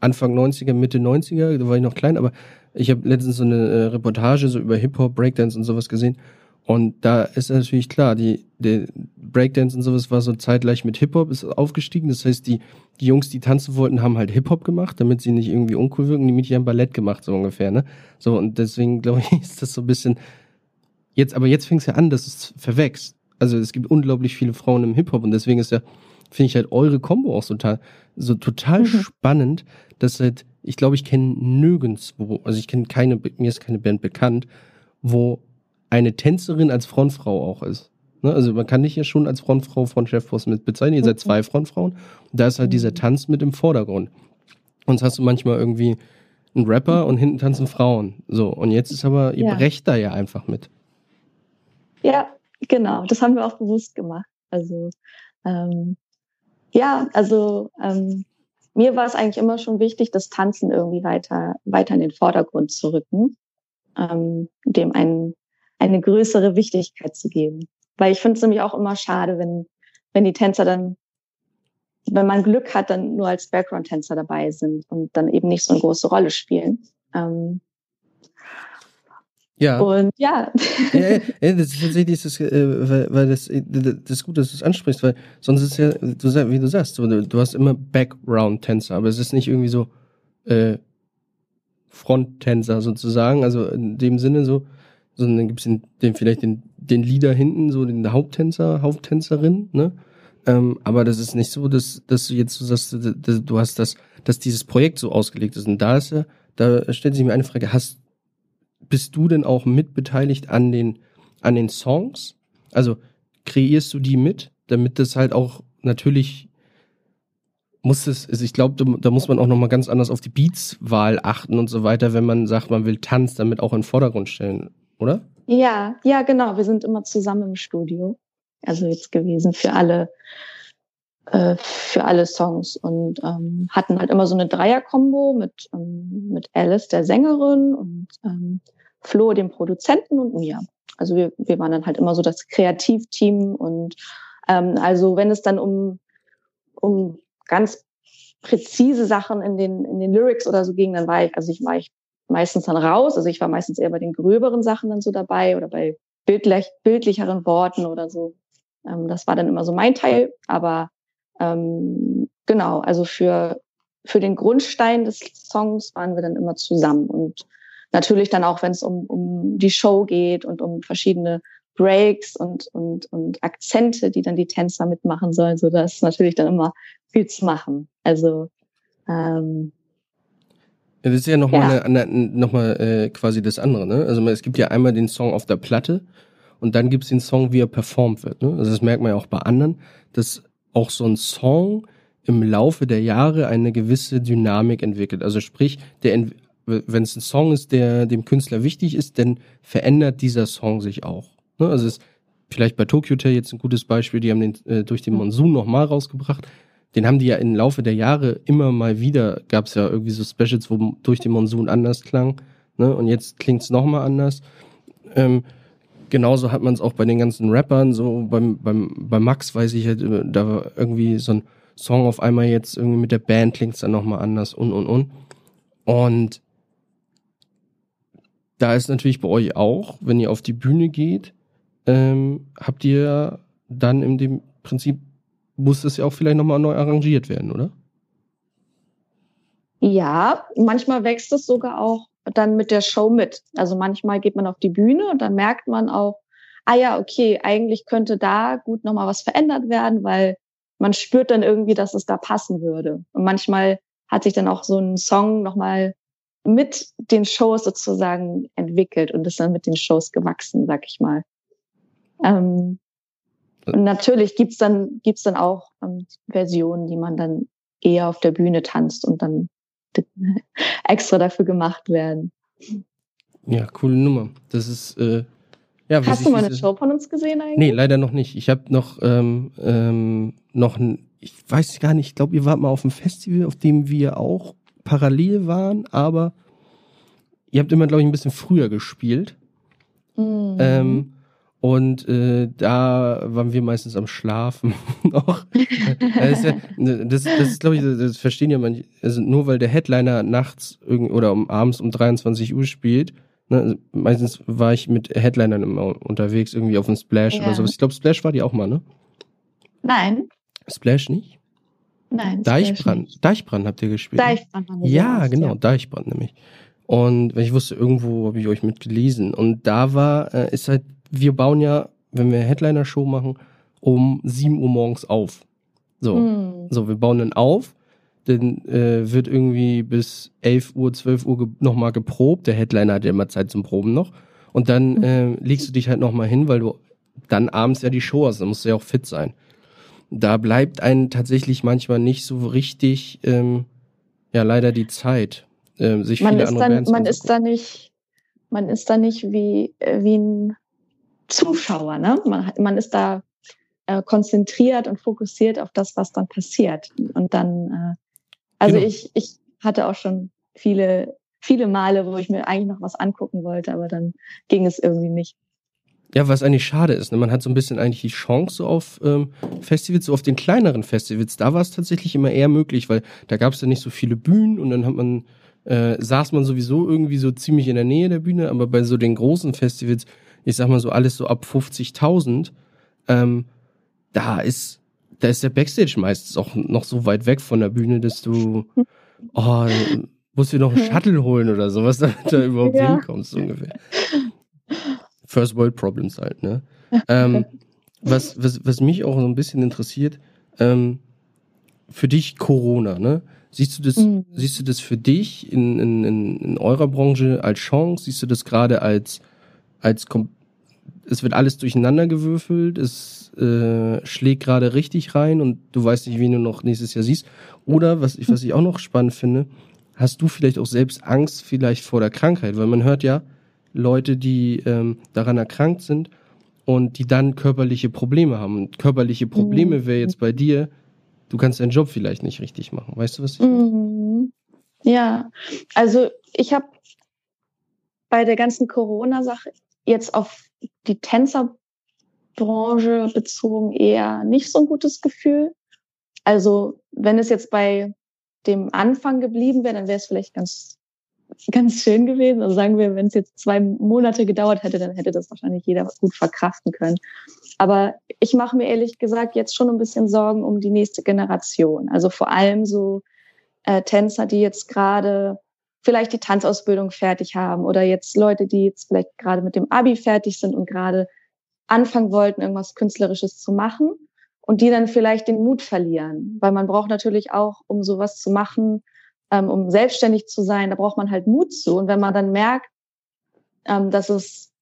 Anfang 90er, Mitte 90er, da war ich noch klein, aber ich habe letztens so eine äh, Reportage so über Hip-Hop, Breakdance und sowas gesehen. Und da ist natürlich klar, die, die Breakdance und sowas war so zeitgleich mit Hip-Hop, ist aufgestiegen. Das heißt, die, die Jungs, die tanzen wollten, haben halt Hip-Hop gemacht, damit sie nicht irgendwie uncool wirken. Die Mädchen haben Ballett gemacht, so ungefähr, ne? So, und deswegen, <laughs> glaube ich, ist das so ein bisschen. Jetzt, aber jetzt fing es ja an, dass es verwächst. Also es gibt unglaublich viele Frauen im Hip-Hop und deswegen ist ja, finde ich halt eure Combo auch total, so total mhm. spannend, dass halt ich glaube, ich kenne nirgendwo, also ich kenne keine, mir ist keine Band bekannt, wo eine Tänzerin als Frontfrau auch ist. Ne? Also man kann dich ja schon als Frontfrau von Chefboss mit bezeichnen. Ihr seid zwei mhm. Frontfrauen. Und da ist halt dieser mhm. Tanz mit im Vordergrund. Und hast du manchmal irgendwie einen Rapper und hinten tanzen Frauen. So, und jetzt ist aber, ihr ja. brecht da ja einfach mit. Ja, genau. Das haben wir auch bewusst gemacht. Also, ähm, ja, also ähm, mir war es eigentlich immer schon wichtig, das Tanzen irgendwie weiter, weiter in den Vordergrund zu rücken, ähm, dem ein, eine größere Wichtigkeit zu geben. Weil ich finde es nämlich auch immer schade, wenn, wenn die Tänzer dann, wenn man Glück hat, dann nur als Background-Tänzer dabei sind und dann eben nicht so eine große Rolle spielen. Ähm, ja. Und ja. ja, ja das ist tatsächlich das, äh, weil, weil das, äh, das ist gut, dass du es ansprichst, weil sonst ist ja, du, wie du sagst, du, du hast immer Background-Tänzer, aber es ist nicht irgendwie so äh, Front-Tänzer sozusagen, also in dem Sinne so, sondern dann gibt's den, den vielleicht den, den Leader hinten, so den Haupttänzer, Haupttänzerin, ne? Ähm, aber das ist nicht so, dass, dass du jetzt so sagst, dass, du hast das, dass dieses Projekt so ausgelegt ist. Und da ist ja, da stellt sich mir eine Frage, hast bist du denn auch mitbeteiligt an den, an den Songs? Also kreierst du die mit, damit das halt auch natürlich muss es, also ich glaube, da muss man auch nochmal ganz anders auf die Beatswahl achten und so weiter, wenn man sagt, man will Tanz damit auch in den Vordergrund stellen, oder? Ja, ja, genau. Wir sind immer zusammen im Studio. Also jetzt gewesen für alle, äh, für alle Songs und ähm, hatten halt immer so eine Dreier-Kombo mit, ähm, mit Alice, der Sängerin und ähm, Flo, dem Produzenten und mir. Also wir, wir waren dann halt immer so das Kreativteam und ähm, also wenn es dann um, um ganz präzise Sachen in den, in den Lyrics oder so ging, dann war ich, also ich war ich meistens dann raus. Also ich war meistens eher bei den gröberen Sachen dann so dabei oder bei bildlich, bildlicheren Worten oder so. Ähm, das war dann immer so mein Teil. Aber ähm, genau, also für, für den Grundstein des Songs waren wir dann immer zusammen. Und natürlich dann auch, wenn es um, um die Show geht und um verschiedene Breaks und, und, und Akzente, die dann die Tänzer mitmachen sollen, so dass natürlich dann immer viel zu machen. Also ähm, das ist ja nochmal ja. Eine, noch mal, äh, quasi das andere, ne? Also es gibt ja einmal den Song auf der Platte und dann gibt's den Song, wie er performt wird. Ne? Also das merkt man ja auch bei anderen, dass auch so ein Song im Laufe der Jahre eine gewisse Dynamik entwickelt. Also sprich, der wenn es ein Song ist, der dem Künstler wichtig ist, dann verändert dieser Song sich auch. Ne? Also es vielleicht bei Tokyo Hotel jetzt ein gutes Beispiel, die haben den äh, durch den Monsun nochmal rausgebracht. Den haben die ja im Laufe der Jahre immer mal wieder, gab es ja irgendwie so Specials, wo durch den Monsun anders klang. Ne? Und jetzt klingt es nochmal anders. Ähm, genauso hat man es auch bei den ganzen Rappern, so beim, beim, bei Max weiß ich halt, äh, da war irgendwie so ein Song auf einmal jetzt irgendwie mit der Band klingt es dann nochmal anders und und und. Und da ist natürlich bei euch auch, wenn ihr auf die Bühne geht, ähm, habt ihr dann dem Prinzip, muss das ja auch vielleicht nochmal neu arrangiert werden, oder? Ja, manchmal wächst es sogar auch dann mit der Show mit. Also manchmal geht man auf die Bühne und dann merkt man auch, ah ja, okay, eigentlich könnte da gut nochmal was verändert werden, weil man spürt dann irgendwie, dass es da passen würde. Und manchmal hat sich dann auch so ein Song nochmal mit den Shows sozusagen entwickelt und ist dann mit den Shows gewachsen, sag ich mal. Ähm, und natürlich gibt's dann, gibt's dann auch ähm, Versionen, die man dann eher auf der Bühne tanzt und dann <laughs> extra dafür gemacht werden. Ja, coole Nummer. Das ist, äh, ja, Hast du mal eine Show von uns gesehen eigentlich? Nee, leider noch nicht. Ich habe noch, ähm, ähm, noch ein, ich weiß gar nicht, ich glaube, ihr wart mal auf einem Festival, auf dem wir auch parallel waren, aber ihr habt immer, glaube ich, ein bisschen früher gespielt. Mhm. Ähm, und äh, da waren wir meistens am Schlafen <laughs> noch. das ist, ja, das, das ist glaube ich, das verstehen ja manche. Also nur weil der Headliner nachts oder um, abends um 23 Uhr spielt, ne, also meistens war ich mit Headlinern immer unterwegs, irgendwie auf dem Splash ja. oder sowas. Ich glaube, Splash war die auch mal, ne? Nein. Splash nicht? Nein. Deichbrand. Deichbrand habt ihr gespielt. Ne? Deichbrand haben wir Ja, gemacht, genau, ja. Deichbrand nämlich. Und ich wusste, irgendwo habe ich euch mitgelesen. Und da war, äh, ist halt wir bauen ja, wenn wir Headliner-Show machen, um 7 Uhr morgens auf. So, mhm. so wir bauen dann auf, dann äh, wird irgendwie bis 11 Uhr, 12 Uhr ge nochmal geprobt. Der Headliner hat ja immer Zeit zum Proben noch. Und dann mhm. äh, legst du dich halt nochmal hin, weil du dann abends ja die Show hast. Dann musst du ja auch fit sein. Da bleibt einem tatsächlich manchmal nicht so richtig, ähm, ja, leider die Zeit, äh, sich man viele andere dann, Man ist da nicht, man ist da nicht wie, äh, wie ein Zuschauer. Ne? Man, man ist da äh, konzentriert und fokussiert auf das, was dann passiert. Und dann, äh, also genau. ich, ich hatte auch schon viele, viele Male, wo ich mir eigentlich noch was angucken wollte, aber dann ging es irgendwie nicht. Ja, was eigentlich schade ist, ne? man hat so ein bisschen eigentlich die Chance so auf ähm, Festivals, so auf den kleineren Festivals, da war es tatsächlich immer eher möglich, weil da gab es ja nicht so viele Bühnen und dann hat man, äh, saß man sowieso irgendwie so ziemlich in der Nähe der Bühne, aber bei so den großen Festivals ich sag mal so alles so ab 50.000, ähm, da ist, da ist der Backstage meistens auch noch so weit weg von der Bühne, dass du, <laughs> oh, musst du noch einen Shuttle holen oder sowas, damit du überhaupt ja. hinkommst, so ungefähr. First World Problems halt, ne? ähm, <laughs> was, was, was mich auch so ein bisschen interessiert, ähm, für dich Corona, ne? Siehst du das, mhm. siehst du das für dich in, in, in eurer Branche als Chance? Siehst du das gerade als als es wird alles durcheinander gewürfelt, es äh, schlägt gerade richtig rein und du weißt nicht, wen du noch nächstes Jahr siehst. Oder was ich, was ich auch noch spannend finde, hast du vielleicht auch selbst Angst vielleicht vor der Krankheit, weil man hört ja Leute, die ähm, daran erkrankt sind und die dann körperliche Probleme haben. Und körperliche Probleme mhm. wäre jetzt bei dir, du kannst deinen Job vielleicht nicht richtig machen. Weißt du, was ich meine? Mhm. Ja, also ich habe bei der ganzen Corona-Sache jetzt auf die Tänzerbranche bezogen eher nicht so ein gutes Gefühl. Also wenn es jetzt bei dem Anfang geblieben wäre, dann wäre es vielleicht ganz, ganz schön gewesen. Also sagen wir, wenn es jetzt zwei Monate gedauert hätte, dann hätte das wahrscheinlich jeder gut verkraften können. Aber ich mache mir ehrlich gesagt jetzt schon ein bisschen Sorgen um die nächste Generation. Also vor allem so äh, Tänzer, die jetzt gerade vielleicht die Tanzausbildung fertig haben oder jetzt Leute, die jetzt vielleicht gerade mit dem Abi fertig sind und gerade anfangen wollten, irgendwas Künstlerisches zu machen und die dann vielleicht den Mut verlieren. Weil man braucht natürlich auch, um sowas zu machen, ähm, um selbstständig zu sein, da braucht man halt Mut zu. Und wenn man dann merkt, ähm, dass es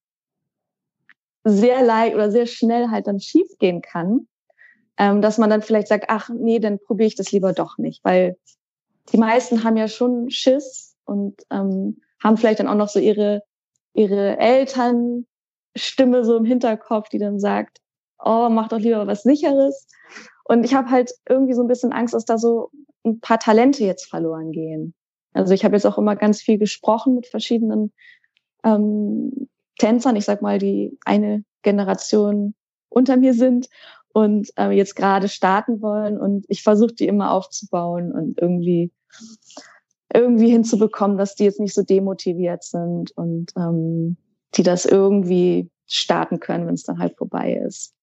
sehr leicht oder sehr schnell halt dann schief gehen kann, ähm, dass man dann vielleicht sagt, ach nee, dann probiere ich das lieber doch nicht, weil die meisten haben ja schon Schiss, und ähm, haben vielleicht dann auch noch so ihre, ihre Elternstimme so im Hinterkopf, die dann sagt, oh, mach doch lieber was Sicheres. Und ich habe halt irgendwie so ein bisschen Angst, dass da so ein paar Talente jetzt verloren gehen. Also ich habe jetzt auch immer ganz viel gesprochen mit verschiedenen ähm, Tänzern, ich sag mal, die eine Generation unter mir sind und äh, jetzt gerade starten wollen. Und ich versuche die immer aufzubauen und irgendwie irgendwie hinzubekommen, dass die jetzt nicht so demotiviert sind und ähm, die das irgendwie starten können, wenn es dann halt vorbei ist.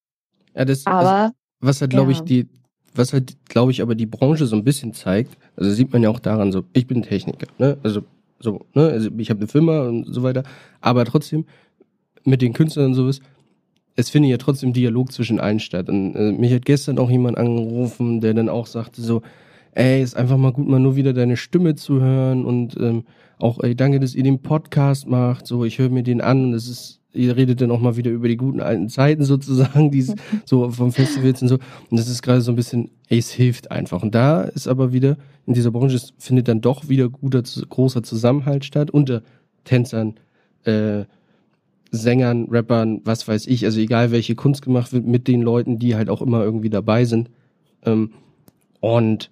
Ja, das, aber was halt, glaube ja. ich, die, was halt, glaube ich, aber die Branche so ein bisschen zeigt, also sieht man ja auch daran, so, ich bin Techniker, ne? Also so, ne? Also ich habe eine Firma und so weiter, aber trotzdem mit den Künstlern und sowas, es findet ja trotzdem Dialog zwischen allen statt. Und äh, mich hat gestern auch jemand angerufen, der dann auch sagte so, ey, ist einfach mal gut, mal nur wieder deine Stimme zu hören und ähm, auch, ey, danke, dass ihr den Podcast macht. So, ich höre mir den an und es ist, ihr redet dann auch mal wieder über die guten alten Zeiten <laughs> sozusagen, die so vom Festivals und so. Und das ist gerade so ein bisschen, ey, es hilft einfach. Und da ist aber wieder, in dieser Branche es findet dann doch wieder guter, großer Zusammenhalt statt unter Tänzern, äh, Sängern, Rappern, was weiß ich, also egal welche Kunst gemacht wird, mit den Leuten, die halt auch immer irgendwie dabei sind. Ähm, und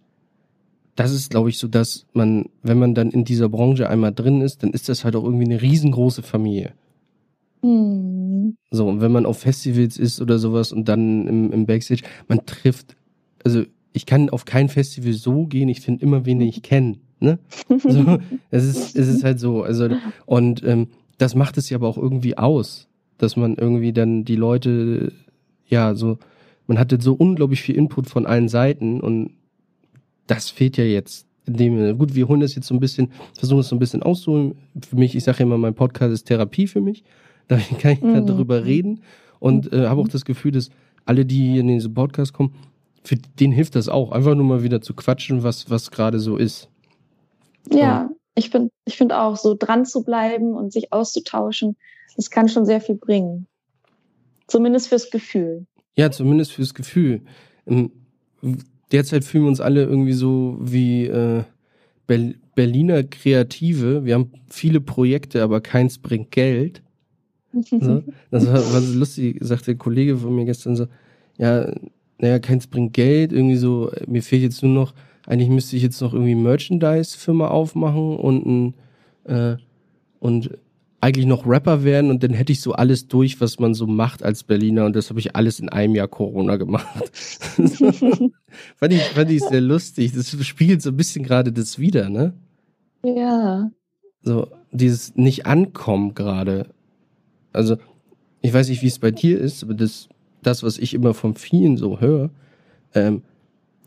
das ist, glaube ich, so, dass man, wenn man dann in dieser Branche einmal drin ist, dann ist das halt auch irgendwie eine riesengroße Familie. Mhm. So, und wenn man auf Festivals ist oder sowas und dann im, im Backstage, man trifft, also ich kann auf kein Festival so gehen, ich finde immer, wen ich <laughs> kenne. Ne? So, <laughs> es, ist, es ist halt so. Also, und ähm, das macht es ja aber auch irgendwie aus, dass man irgendwie dann die Leute, ja, so, man hatte so unglaublich viel Input von allen Seiten und das fehlt ja jetzt. Indem, gut, wir holen das jetzt so ein bisschen, versuchen es so ein bisschen auszuholen. Für mich, ich sage ja immer, mein Podcast ist Therapie für mich. <laughs> Da kann ich mhm. darüber reden und äh, habe auch das Gefühl, dass alle, die hier in diesen Podcast kommen, für den hilft das auch, einfach nur mal wieder zu quatschen, was, was gerade so ist. Ja, ich finde ich finde auch, so dran zu bleiben und sich auszutauschen, das kann schon sehr viel bringen. Zumindest fürs Gefühl. Ja, zumindest fürs Gefühl. Derzeit fühlen wir uns alle irgendwie so wie äh, Berliner Kreative. Wir haben viele Projekte, aber keins bringt Geld. <laughs> So. Das war, war so lustig, sagte der Kollege von mir gestern so, ja, naja, keins bringt Geld, irgendwie so, mir fehlt jetzt nur noch eigentlich müsste ich jetzt noch irgendwie Merchandise-Firma aufmachen und ein, äh, und eigentlich noch Rapper werden und dann hätte ich so alles durch, was man so macht als Berliner und das habe ich alles in einem Jahr Corona gemacht. <laughs> fand, ich, fand ich sehr lustig. Das spiegelt so ein bisschen gerade das wieder, ne? Ja. So, dieses Nicht-Ankommen gerade. Also, ich weiß nicht, wie es bei dir ist, aber das, das, was ich immer von vielen so höre, ähm,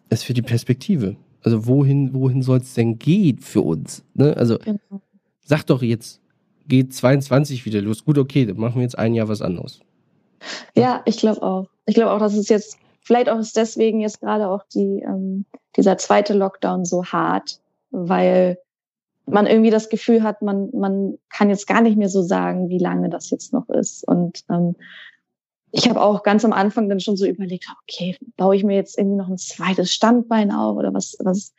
ist für die Perspektive. Also wohin, wohin soll es denn gehen für uns? Ne? Also genau. sag doch jetzt, geht 22 wieder los. Gut, okay, dann machen wir jetzt ein Jahr was anderes. Ja, ich glaube auch. Ich glaube auch, dass es jetzt, vielleicht auch ist deswegen jetzt gerade auch die, ähm, dieser zweite Lockdown so hart, weil man irgendwie das Gefühl hat, man, man kann jetzt gar nicht mehr so sagen, wie lange das jetzt noch ist. Und ähm, ich habe auch ganz am Anfang dann schon so überlegt, okay, baue ich mir jetzt irgendwie noch ein zweites Standbein auf oder was, was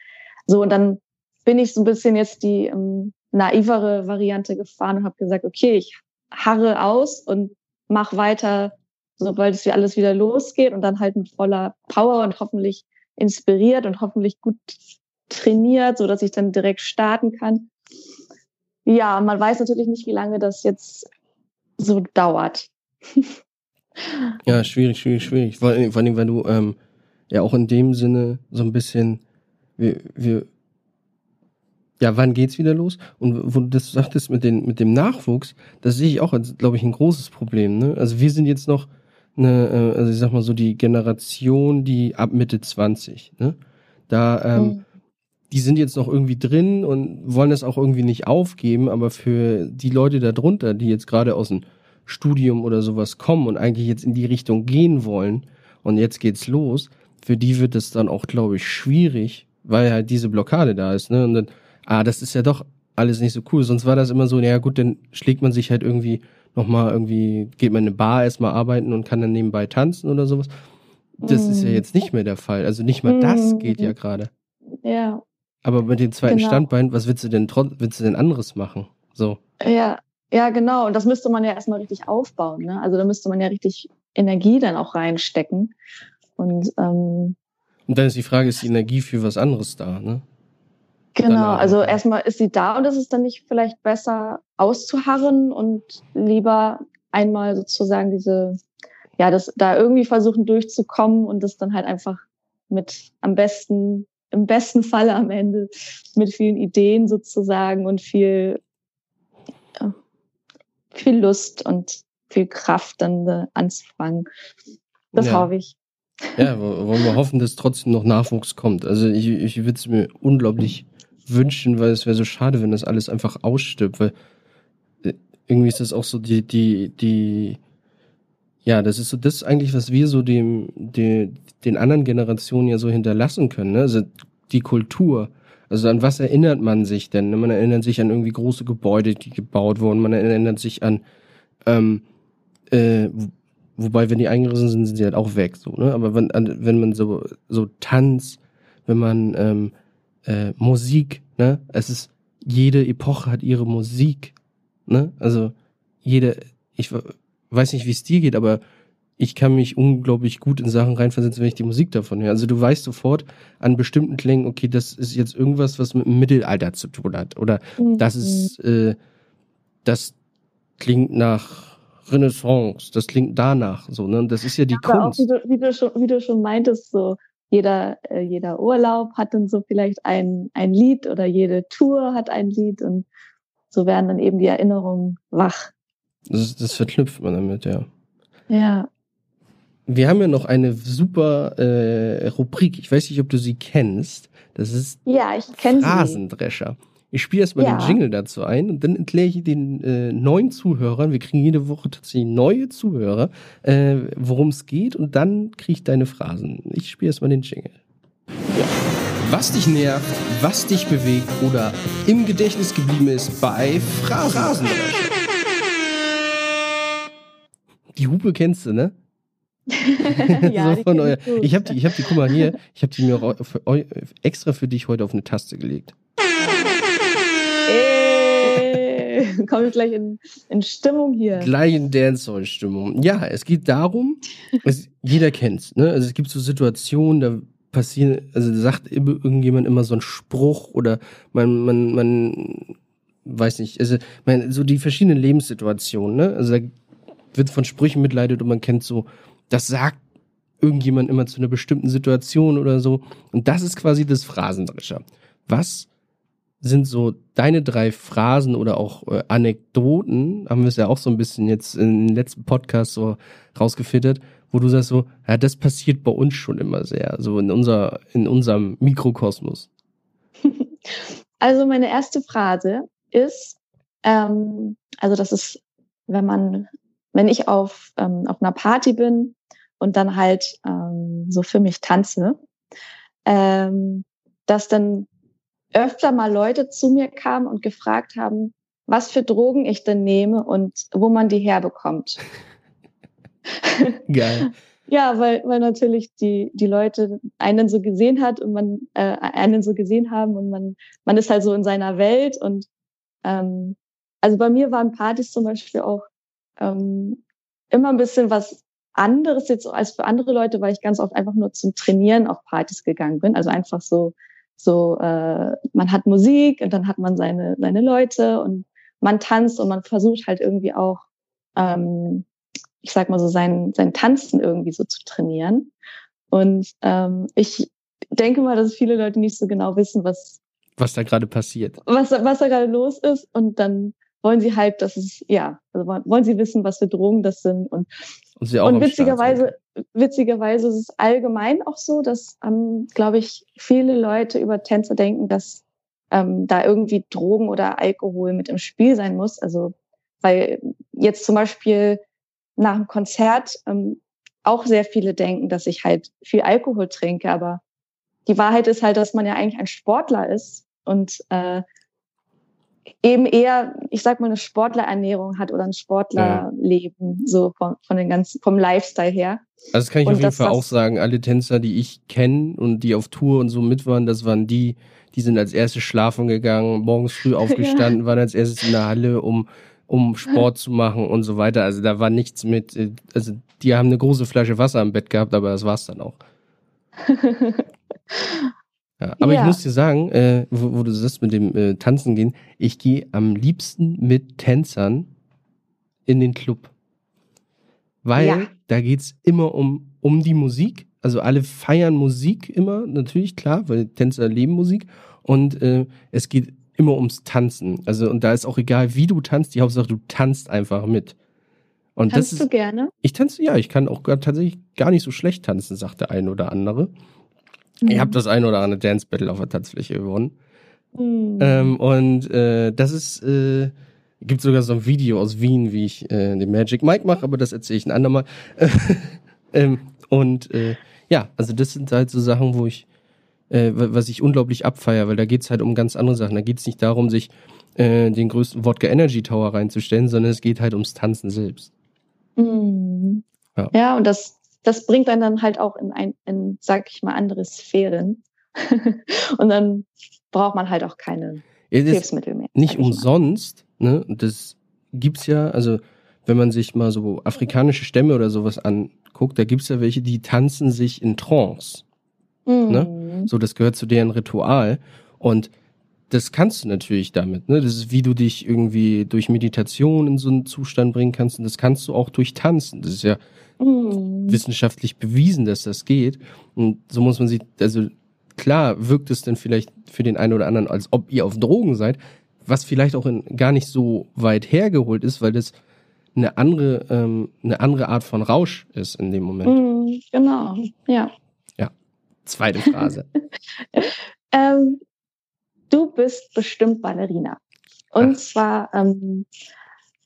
so. Und dann bin ich so ein bisschen jetzt die ähm, naivere Variante gefahren und habe gesagt, okay, ich harre aus und mach weiter, sobald es alles wieder losgeht und dann halt mit voller Power und hoffentlich inspiriert und hoffentlich gut trainiert, so dass ich dann direkt starten kann. Ja, man weiß natürlich nicht, wie lange das jetzt so dauert. <laughs> Ja, schwierig, schwierig, schwierig. Vor, vor allem, weil du ähm, ja auch in dem Sinne so ein bisschen, wir, wir, ja, wann geht's wieder los? Und wo du das sagtest mit, den, mit dem Nachwuchs, das sehe ich auch als, glaube ich, ein großes Problem. Ne? Also wir sind jetzt noch eine, äh, also ich sag mal so die Generation, die ab Mitte 20, ne? Da, ähm, mhm. die sind jetzt noch irgendwie drin und wollen das auch irgendwie nicht aufgeben, aber für die Leute da drunter, die jetzt gerade aus dem Studium oder sowas kommen und eigentlich jetzt in die Richtung gehen wollen und jetzt geht's los, für die wird es dann auch, glaube ich, schwierig, weil halt diese Blockade da ist, ne? Und dann, ah, das ist ja doch alles nicht so cool. Sonst war das immer so, naja gut, dann schlägt man sich halt irgendwie nochmal irgendwie, geht man in eine Bar erstmal arbeiten und kann dann nebenbei tanzen oder sowas. Das ist ja mhm. jetzt nicht mehr der Fall. Also nicht mal das geht ja gerade. Ja. Aber mit dem zweiten genau. Standbein, was willst du denn willst du denn anderes machen? So. Ja, ja, genau. Und das müsste man ja erstmal richtig aufbauen. Ne? Also da müsste man ja richtig Energie dann auch reinstecken. Und, ähm, und dann ist die Frage, ist die Energie für was anderes da, ne? Genau, Danach. also erstmal ist sie da und ist es dann nicht vielleicht besser auszuharren und lieber einmal sozusagen diese, ja, das da irgendwie versuchen durchzukommen und das dann halt einfach mit am besten, im besten Falle am Ende mit vielen Ideen sozusagen und viel, ja, viel Lust und viel Kraft dann äh, anzufangen. Das ja. hoffe ich. Ja, wollen wir hoffen, dass trotzdem noch Nachwuchs kommt. Also ich, ich würde es mir unglaublich wünschen, weil es wäre so schade, wenn das alles einfach ausstirbt, weil äh, irgendwie ist das auch so die, die, die, ja, das ist so das eigentlich, was wir so dem, dem den anderen Generationen ja so hinterlassen können, ne? Also die Kultur. Also an was erinnert man sich denn? Man erinnert sich an irgendwie große Gebäude, die gebaut wurden. Man erinnert sich an, ähm, äh, wobei, wenn die eingerissen sind, sind sie halt auch weg, so, ne? Aber wenn, wenn man so, so Tanz, wenn man, ähm, äh, Musik, ne? Es ist, jede Epoche hat ihre Musik, ne? Also, jede, ich weiß nicht, wie es dir geht, aber ich kann mich unglaublich gut in Sachen reinversetzen, wenn ich die Musik davon höre. Also du weißt sofort an bestimmten Klängen, okay, das ist jetzt irgendwas, was mit dem Mittelalter zu tun hat. Oder mhm. das ist, äh, das klingt nach Renaissance, das klingt danach, so, ne? Das ist ja die ja, Kunst. Auch, wie, du, wie, du schon, wie du schon meintest, so, jeder, äh, jeder Urlaub hat dann so vielleicht ein, ein Lied oder jede Tour hat ein Lied und so werden dann eben die Erinnerungen wach. Das, das verknüpft man damit, ja. Ja. Wir haben ja noch eine super äh, Rubrik. Ich weiß nicht, ob du sie kennst. Das ist ja, ich kenne Rasendrescher. Ich spiele erstmal ja. den Jingle dazu ein und dann erkläre ich den äh, neuen Zuhörern, wir kriegen jede Woche tatsächlich neue Zuhörer, äh, worum es geht und dann kriege ich deine Phrasen. Ich spiele erstmal den Jingle. Ja. Was dich nervt, was dich bewegt oder im Gedächtnis geblieben ist bei Phrasen. Die Hupe kennst du, ne? <laughs> ja, so von euer, ich habe die, ich habe die, guck mal hier, ich habe die mir auch für, extra für dich heute auf eine Taste gelegt. <laughs> komme ich gleich in, in Stimmung hier. Gleich in Dancehall-Stimmung. Ja, es geht darum, es, jeder kennt's, ne? Also es gibt so Situationen, da passieren, also sagt irgendjemand immer so einen Spruch oder man, man, man weiß nicht, also man, so die verschiedenen Lebenssituationen, ne? Also da wird von Sprüchen mitleidet und man kennt so, das sagt irgendjemand immer zu einer bestimmten Situation oder so. Und das ist quasi das Phrasendrescher. Was sind so deine drei Phrasen oder auch äh, Anekdoten, haben wir es ja auch so ein bisschen jetzt den letzten Podcast so rausgefiltert, wo du sagst so, ja, das passiert bei uns schon immer sehr, so in unser, in unserem Mikrokosmos. <laughs> Also meine erste Phrase ist, ähm, also das ist, wenn man, wenn ich auf, ähm, auf einer Party bin und dann halt ähm, so für mich tanze, ähm, dass dann öfter mal Leute zu mir kamen und gefragt haben, was für Drogen ich denn nehme und wo man die herbekommt. <laughs> Geil. ja, weil, weil natürlich die, die Leute einen so gesehen hat und man äh, einen so gesehen haben und man, man ist halt so in seiner Welt und ähm, also bei mir waren Partys zum Beispiel auch ähm, immer ein bisschen was anderes jetzt als für andere Leute, weil ich ganz oft einfach nur zum Trainieren auf Partys gegangen bin. Also einfach so so, äh, man hat Musik und dann hat man seine, seine Leute und man tanzt und man versucht halt irgendwie auch, ähm, ich sag mal so, sein, sein Tanzen irgendwie so zu trainieren. Und ähm, ich denke mal, dass viele Leute nicht so genau wissen, was was da gerade passiert. Was, was da gerade los ist. Und dann wollen sie halt, dass es, ja, also wollen sie wissen, was für Drogen das sind. Und, und, und witzigerweise, witzigerweise ist es allgemein auch so, dass, ähm, glaube ich, viele Leute über Tänzer denken, dass ähm, da irgendwie Drogen oder Alkohol mit im Spiel sein muss. Also, weil jetzt zum Beispiel nach dem Konzert ähm, auch sehr viele denken, dass ich halt viel Alkohol trinke, aber die Wahrheit ist halt, dass man ja eigentlich ein Sportler ist. Und äh, eben eher, ich sag mal, eine Sportlerernährung hat oder ein Sportlerleben, ja. so von, von den ganzen, vom Lifestyle her. Also das kann ich und auf jeden Fall auch sagen. Alle Tänzer, die ich kenne und die auf Tour und so mit waren, das waren die, die sind als erstes schlafen gegangen, morgens früh <laughs> aufgestanden, ja. waren als erstes in der Halle, um um Sport zu machen und so weiter. Also da war nichts mit, äh, also die haben eine große Flasche Wasser im Bett gehabt, aber das war's dann auch. <laughs> ja, aber ja. ich muss dir sagen, äh, wo, wo, du sagst mit dem äh, Tanzen gehen, ich gehe am liebsten mit Tänzern in den Club. Weil ja. da geht's immer um, um die Musik. Also alle feiern Musik immer, natürlich, klar, weil Tänzer leben Musik. Und äh, es geht immer ums Tanzen. Also, und da ist auch egal, wie du tanzt, die Hauptsache, du tanzt einfach mit. Und Tanzt ist, du gerne? Ich tanze, ja, ich kann auch gar, tatsächlich gar nicht so schlecht tanzen, sagt der eine oder andere. Mhm. Ich habe das eine oder andere Dance Battle auf der Tanzfläche gewonnen. Mhm. Ähm, und äh, das ist, äh, gibt sogar so ein Video aus Wien, wie ich äh, den Magic Mike mache, aber das erzähle ich ein andermal. <laughs> ähm, und äh, ja, also das sind halt so Sachen, wo ich äh, was ich unglaublich abfeier, weil da geht's halt um ganz andere Sachen. Da geht's nicht darum, sich äh, den größten Wodka Energy Tower reinzustellen, sondern es geht halt ums Tanzen selbst. Mhm. Ja. ja, und das, das bringt einen dann halt auch in ein, in, sag ich mal, andere Sphären. <laughs> und dann braucht man halt auch keine ja, Hilfsmittel mehr. Nicht umsonst, ne? Das gibt's ja, also wenn man sich mal so afrikanische Stämme oder sowas anguckt, da gibt's ja welche, die tanzen sich in Trance. Mhm. Ne? So, das gehört zu deren Ritual. Und das kannst du natürlich damit. Ne? Das ist, wie du dich irgendwie durch Meditation in so einen Zustand bringen kannst. Und das kannst du auch durch Tanzen. Das ist ja mhm. wissenschaftlich bewiesen, dass das geht. Und so muss man sich, also klar wirkt es dann vielleicht für den einen oder anderen, als ob ihr auf Drogen seid, was vielleicht auch in, gar nicht so weit hergeholt ist, weil das eine andere, ähm, eine andere Art von Rausch ist in dem Moment. Mhm, genau, ja. Zweite Phrase. <laughs> ähm, du bist bestimmt Ballerina. Und Ach. zwar, ähm,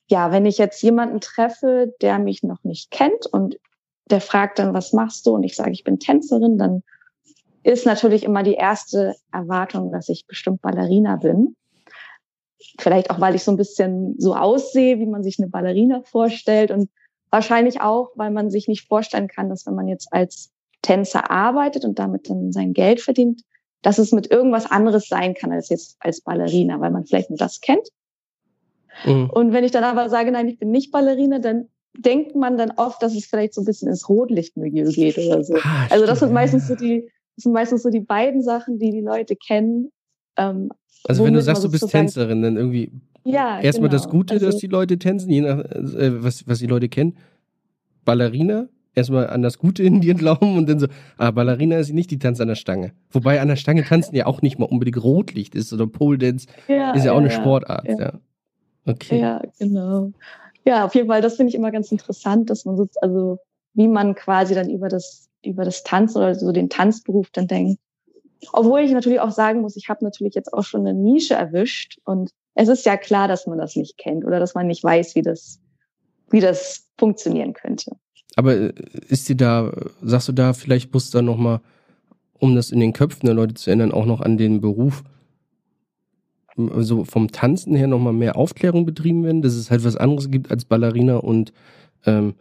ja, wenn ich jetzt jemanden treffe, der mich noch nicht kennt und der fragt dann, was machst du? Und ich sage, ich bin Tänzerin, dann ist natürlich immer die erste Erwartung, dass ich bestimmt Ballerina bin. Vielleicht auch, weil ich so ein bisschen so aussehe, wie man sich eine Ballerina vorstellt und wahrscheinlich auch, weil man sich nicht vorstellen kann, dass wenn man jetzt als Tänzer arbeitet und damit dann sein Geld verdient, dass es mit irgendwas anderes sein kann als jetzt als Ballerina, weil man vielleicht nur das kennt. Mhm. Und wenn ich dann aber sage, nein, ich bin nicht Ballerina, dann denkt man dann oft, dass es vielleicht so ein bisschen ins Rotlichtmilieu geht oder so. Ah, also das sind meistens so die, das sind meistens so die beiden Sachen, die die Leute kennen. Ähm, also wenn du sagst, du bist Tänzerin, dann irgendwie ja, erstmal genau. das Gute, also, dass die Leute tänzen, je nach äh, was, was die Leute kennen. Ballerina erstmal an das Gute in dir glauben und dann so, ah, Ballerina ist nicht die Tanz an der Stange. Wobei an der Stange tanzen ja auch nicht mal unbedingt Rotlicht ist oder Pole Dance ja, ist ja, ja auch eine ja, Sportart, ja. ja. Okay. Ja, genau. Ja, auf jeden Fall, das finde ich immer ganz interessant, dass man so, also wie man quasi dann über das, über das Tanzen oder so den Tanzberuf dann denkt. Obwohl ich natürlich auch sagen muss, ich habe natürlich jetzt auch schon eine Nische erwischt und es ist ja klar, dass man das nicht kennt oder dass man nicht weiß, wie das, wie das funktionieren könnte. Aber äh, ist dir da, sagst du da, vielleicht muss da nochmal, um das in den Köpfen der Leute zu ändern, auch noch an den Beruf, also vom Tanzen her nochmal mehr Aufklärung betrieben werden, dass es halt was anderes gibt als Ballerina und ähm,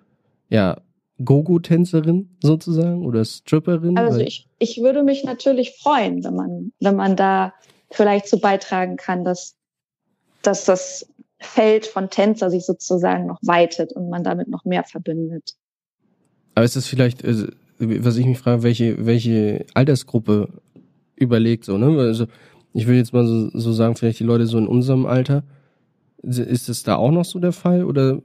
ja, Gogo-Tänzerin sozusagen oder Stripperin? Also ich, ich würde mich natürlich freuen, wenn man, wenn man da vielleicht so beitragen kann, dass, dass das Feld von Tänzer sich sozusagen noch weitet und man damit noch mehr verbindet. Aber ist das vielleicht, äh, was ich mich frage, welche, welche Altersgruppe überlegt so, ne? Also ich will jetzt mal so, so sagen, vielleicht die Leute so in unserem Alter, ist das da auch noch so der Fall oder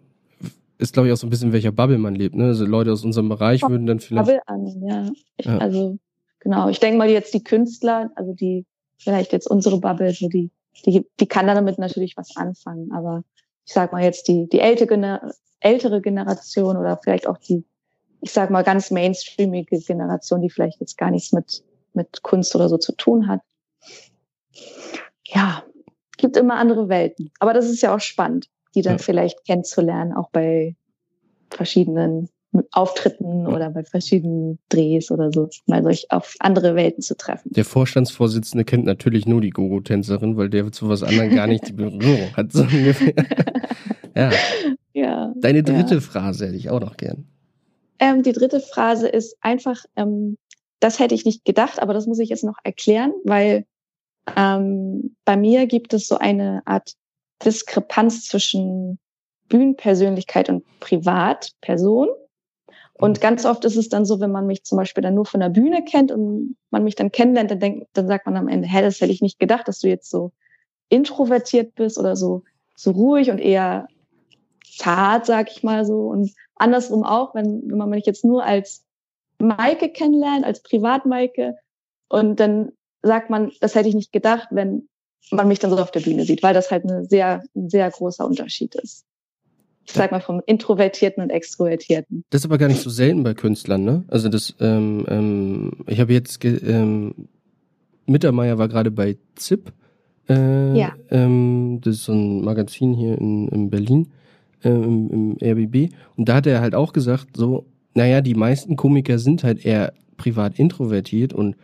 ist glaube ich auch so ein bisschen welcher Bubble man lebt, ne? Also Leute aus unserem Bereich würden dann vielleicht Bubble an, ja. Ich, ja. Also genau, ich denke mal jetzt die Künstler, also die vielleicht jetzt unsere Bubble, so die die die kann damit natürlich was anfangen, aber ich sag mal jetzt die die ältere ältere Generation oder vielleicht auch die ich sag mal, ganz mainstreamige Generation, die vielleicht jetzt gar nichts mit, mit Kunst oder so zu tun hat. Ja, gibt immer andere Welten. Aber das ist ja auch spannend, die dann ja. vielleicht kennenzulernen, auch bei verschiedenen Auftritten oder bei verschiedenen Drehs oder so, mal solch auf andere Welten zu treffen. Der Vorstandsvorsitzende kennt natürlich nur die Gogo-Tänzerin, weil der zu was anderem gar nicht die Berührung hat, so ungefähr. <laughs> ja. ja. Deine dritte ja. Phrase hätte ich auch noch gern. Ähm, die dritte Phrase ist einfach, ähm, das hätte ich nicht gedacht, aber das muss ich jetzt noch erklären, weil ähm, bei mir gibt es so eine Art Diskrepanz zwischen Bühnenpersönlichkeit und Privatperson. Und mhm. ganz oft ist es dann so, wenn man mich zum Beispiel dann nur von der Bühne kennt und man mich dann kennenlernt, dann, denkt, dann sagt man am Ende, hä, das hätte ich nicht gedacht, dass du jetzt so introvertiert bist oder so, so ruhig und eher zart, sag ich mal so. Und andersrum auch, wenn, wenn man mich jetzt nur als Maike kennenlernt, als Privat-Maike, und dann sagt man, das hätte ich nicht gedacht, wenn man mich dann so auf der Bühne sieht, weil das halt eine sehr, ein sehr großer Unterschied ist. Ich sag mal vom Introvertierten und Extrovertierten. Das ist aber gar nicht so selten bei Künstlern, ne? Also das, ähm, ähm, ich habe jetzt, ähm, Mittermeier war gerade bei ZIP. Äh, ja. Ähm, das ist so ein Magazin hier in, in Berlin, äh, im, im RBB. Und da hat er halt auch gesagt, so, naja, die meisten Komiker sind halt eher privat introvertiert und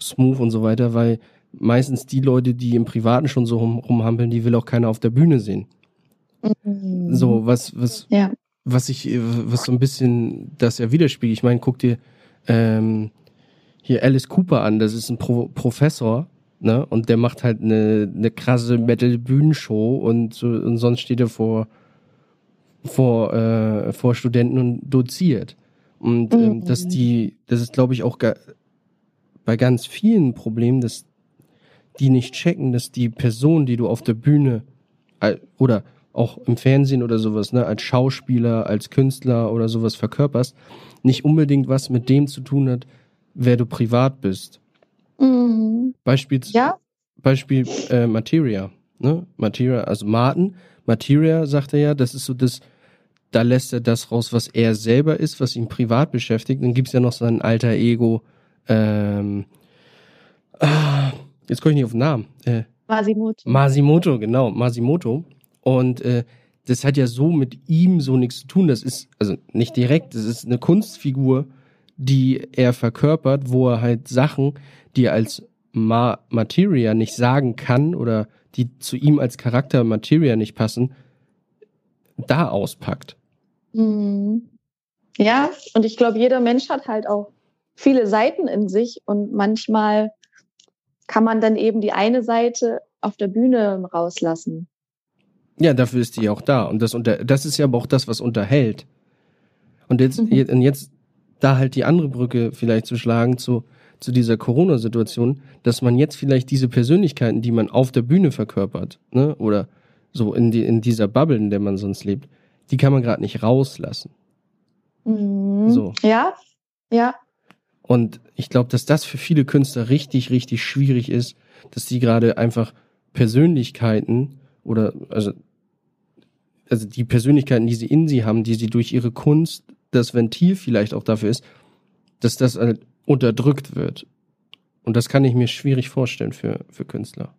smooth und so weiter, weil meistens die Leute, die im Privaten schon so rum, rumhampeln, die will auch keiner auf der Bühne sehen. Mhm. So, was, was, ja. was ich, was so ein bisschen das ja widerspiegelt. Ich meine, guck dir ähm, hier Alice Cooper an, das ist ein Pro Professor, ne? Und der macht halt eine, eine krasse Metal-Bühnenshow und, und sonst steht er vor, vor, äh, vor Studenten und doziert. Und ähm, mhm. dass die, das ist, glaube ich, auch bei ganz vielen Problemen, dass die nicht checken, dass die Person, die du auf der Bühne oder auch im Fernsehen oder sowas, ne, als Schauspieler, als Künstler oder sowas verkörperst, nicht unbedingt was mit dem zu tun hat, wer du privat bist. Mhm. Beispiel, ja? Beispiel äh, Materia. Ne? Materia, also Martin, Materia sagt er ja, das ist so das, da lässt er das raus, was er selber ist, was ihn privat beschäftigt. Dann gibt's ja noch sein alter Ego, ähm, ah, jetzt komme ich nicht auf den Namen. Äh, Masimoto. Masimoto, genau, Masimoto. Und äh, das hat ja so mit ihm so nichts zu tun. Das ist, also nicht direkt, das ist eine Kunstfigur, die er verkörpert, wo er halt Sachen, die er als Ma Materia nicht sagen kann oder die zu ihm als Charakter Materia nicht passen, da auspackt. Mhm. Ja, und ich glaube, jeder Mensch hat halt auch viele Seiten in sich und manchmal kann man dann eben die eine Seite auf der Bühne rauslassen. Ja, dafür ist die auch da. Und das, unter, das ist ja aber auch das, was unterhält. Und jetzt, mhm. und jetzt da halt die andere Brücke vielleicht zu schlagen zu, zu dieser Corona-Situation, dass man jetzt vielleicht diese Persönlichkeiten, die man auf der Bühne verkörpert, ne, oder so in, die, in dieser Bubble, in der man sonst lebt, die kann man gerade nicht rauslassen. Mhm. So. Ja, ja. Und ich glaube, dass das für viele Künstler richtig, richtig schwierig ist, dass die gerade einfach Persönlichkeiten oder also also die Persönlichkeiten, die sie in sie haben, die sie durch ihre Kunst das Ventil vielleicht auch dafür ist, dass das halt unterdrückt wird. Und das kann ich mir schwierig vorstellen für, für Künstler.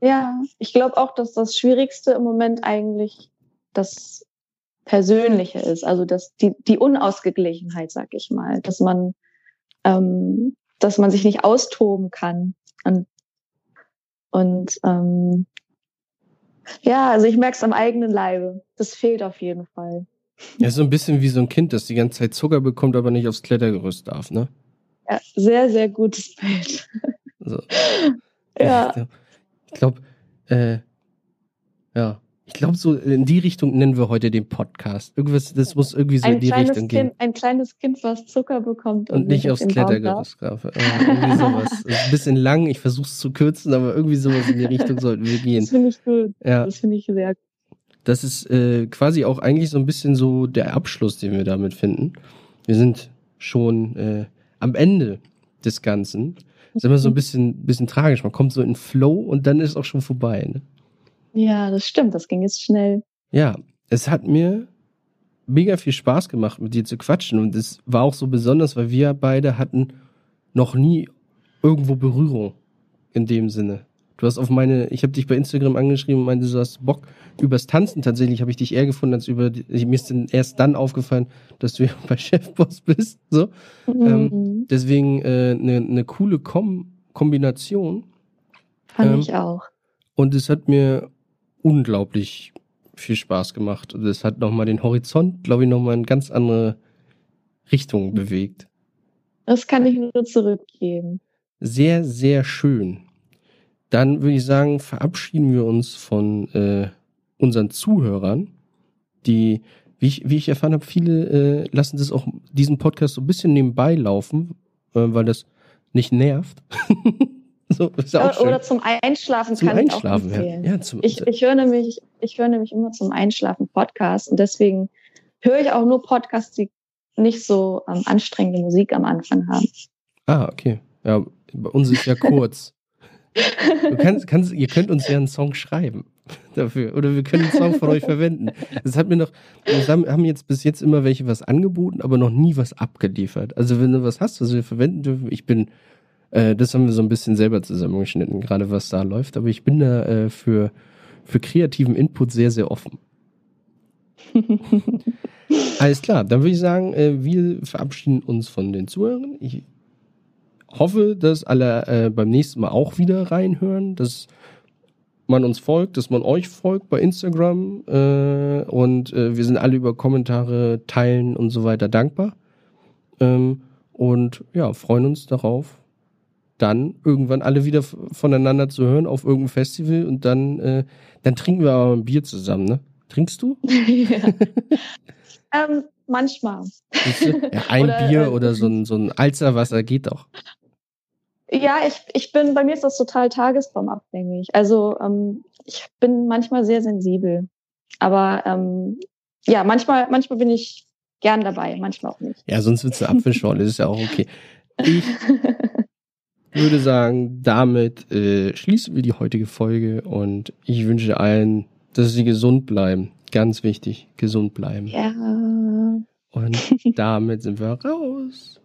Ja, ich glaube auch, dass das Schwierigste im Moment eigentlich das Persönliche ist, also das, die, die Unausgeglichenheit, sag ich mal, dass man ähm, dass man sich nicht austoben kann. Und, und ähm, ja, also ich merke es am eigenen Leibe. Das fehlt auf jeden Fall. Ja, so ein bisschen wie so ein Kind, das die ganze Zeit Zucker bekommt, aber nicht aufs Klettergerüst darf, ne? Ja, sehr, sehr gutes Bild. So. <laughs> ja. Ich glaube, äh, ja. Ich glaube, so in die Richtung nennen wir heute den Podcast. Irgendwas, das muss irgendwie so ein in die Richtung kind, gehen. Ein kleines Kind, was Zucker bekommt und, und nicht aufs Klettergerüst greift. irgendwie sowas. ein bisschen lang, ich versuche es zu kürzen, aber irgendwie sowas in die Richtung sollten wir gehen. Das finde ich gut. Ja. Das finde ich sehr gut. Das ist äh, quasi auch eigentlich so ein bisschen so der Abschluss, den wir damit finden. Wir sind schon äh, am Ende des Ganzen. Das ist immer so ein bisschen, bisschen tragisch. Man kommt so in Flow und dann ist es auch schon vorbei. Ne? Ja, das stimmt. Das ging jetzt schnell. Ja, es hat mir mega viel Spaß gemacht, mit dir zu quatschen. Und es war auch so besonders, weil wir beide hatten noch nie irgendwo Berührung in dem Sinne. Du hast auf meine, ich habe dich bei Instagram angeschrieben und meinte, du hast Bock übers Tanzen. Tatsächlich habe ich dich eher gefunden als über, die, mir ist erst dann aufgefallen, dass du ja <laughs> bei Chefboss bist. So, mhm. ähm, deswegen eine äh, ne, ne coole Kom Kombination. Fand ähm, ich auch. Und es hat mir unglaublich viel Spaß gemacht. Und es hat nochmal den Horizont, glaube ich, nochmal in ganz andere Richtungen bewegt. Das kann ich nur zurückgeben. Sehr, sehr schön. Dann würde ich sagen, verabschieden wir uns von äh, unseren Zuhörern. die, wie ich, wie ich erfahren habe, viele äh, lassen das auch diesen Podcast so ein bisschen nebenbei laufen, äh, weil das nicht nervt. <laughs> <laughs> so, ja Oder zum Einschlafen zum kann Einschlafen, ich auch empfehlen. Ja. Ja, zum, ich, ich höre nämlich, ich höre nämlich immer zum Einschlafen Podcasts und deswegen höre ich auch nur Podcasts, die nicht so ähm, anstrengende Musik am Anfang haben. Ah, okay. Ja, bei uns ist ja kurz. Kannst, kannst, ihr könnt uns ja einen Song schreiben <laughs> dafür. Oder wir können einen Song von euch verwenden. Das hat mir noch, wir haben jetzt bis jetzt immer welche was angeboten, aber noch nie was abgeliefert. Also wenn du was hast, was wir verwenden dürfen, ich bin, äh, das haben wir so ein bisschen selber zusammengeschnitten, gerade was da läuft, aber ich bin da äh, für, für kreativen Input sehr, sehr offen. <laughs> Alles klar, dann würde ich sagen, äh, wir verabschieden uns von den Zuhörern. Ich hoffe, dass alle äh, beim nächsten Mal auch wieder reinhören, dass man uns folgt, dass man euch folgt bei Instagram äh, und wir sind alle über Kommentare, Teilen und so weiter dankbar. Ähm, und ja, freuen uns darauf, dann irgendwann alle wieder voneinander zu hören auf irgendeinem Festival und dann, äh, dann trinken wir aber ein Bier zusammen, ne? Trinkst du? <laughs> ja. ähm, manchmal. Ja, ein <laughs> oder, Bier äh, oder so ein, so ein Alzerwasser geht doch. Ja, ich, ich bin, bei mir ist das total tagesformabhängig. Also ähm, ich bin manchmal sehr sensibel. Aber ähm, ja, manchmal, manchmal bin ich gern dabei, manchmal auch nicht. Ja, sonst wird du Apfelschorle, das ist ja auch okay. Ich <laughs> würde sagen, damit äh, schließen wir die heutige Folge und ich wünsche allen, dass sie gesund bleiben. Ganz wichtig, gesund bleiben. Ja. Und <laughs> damit sind wir raus.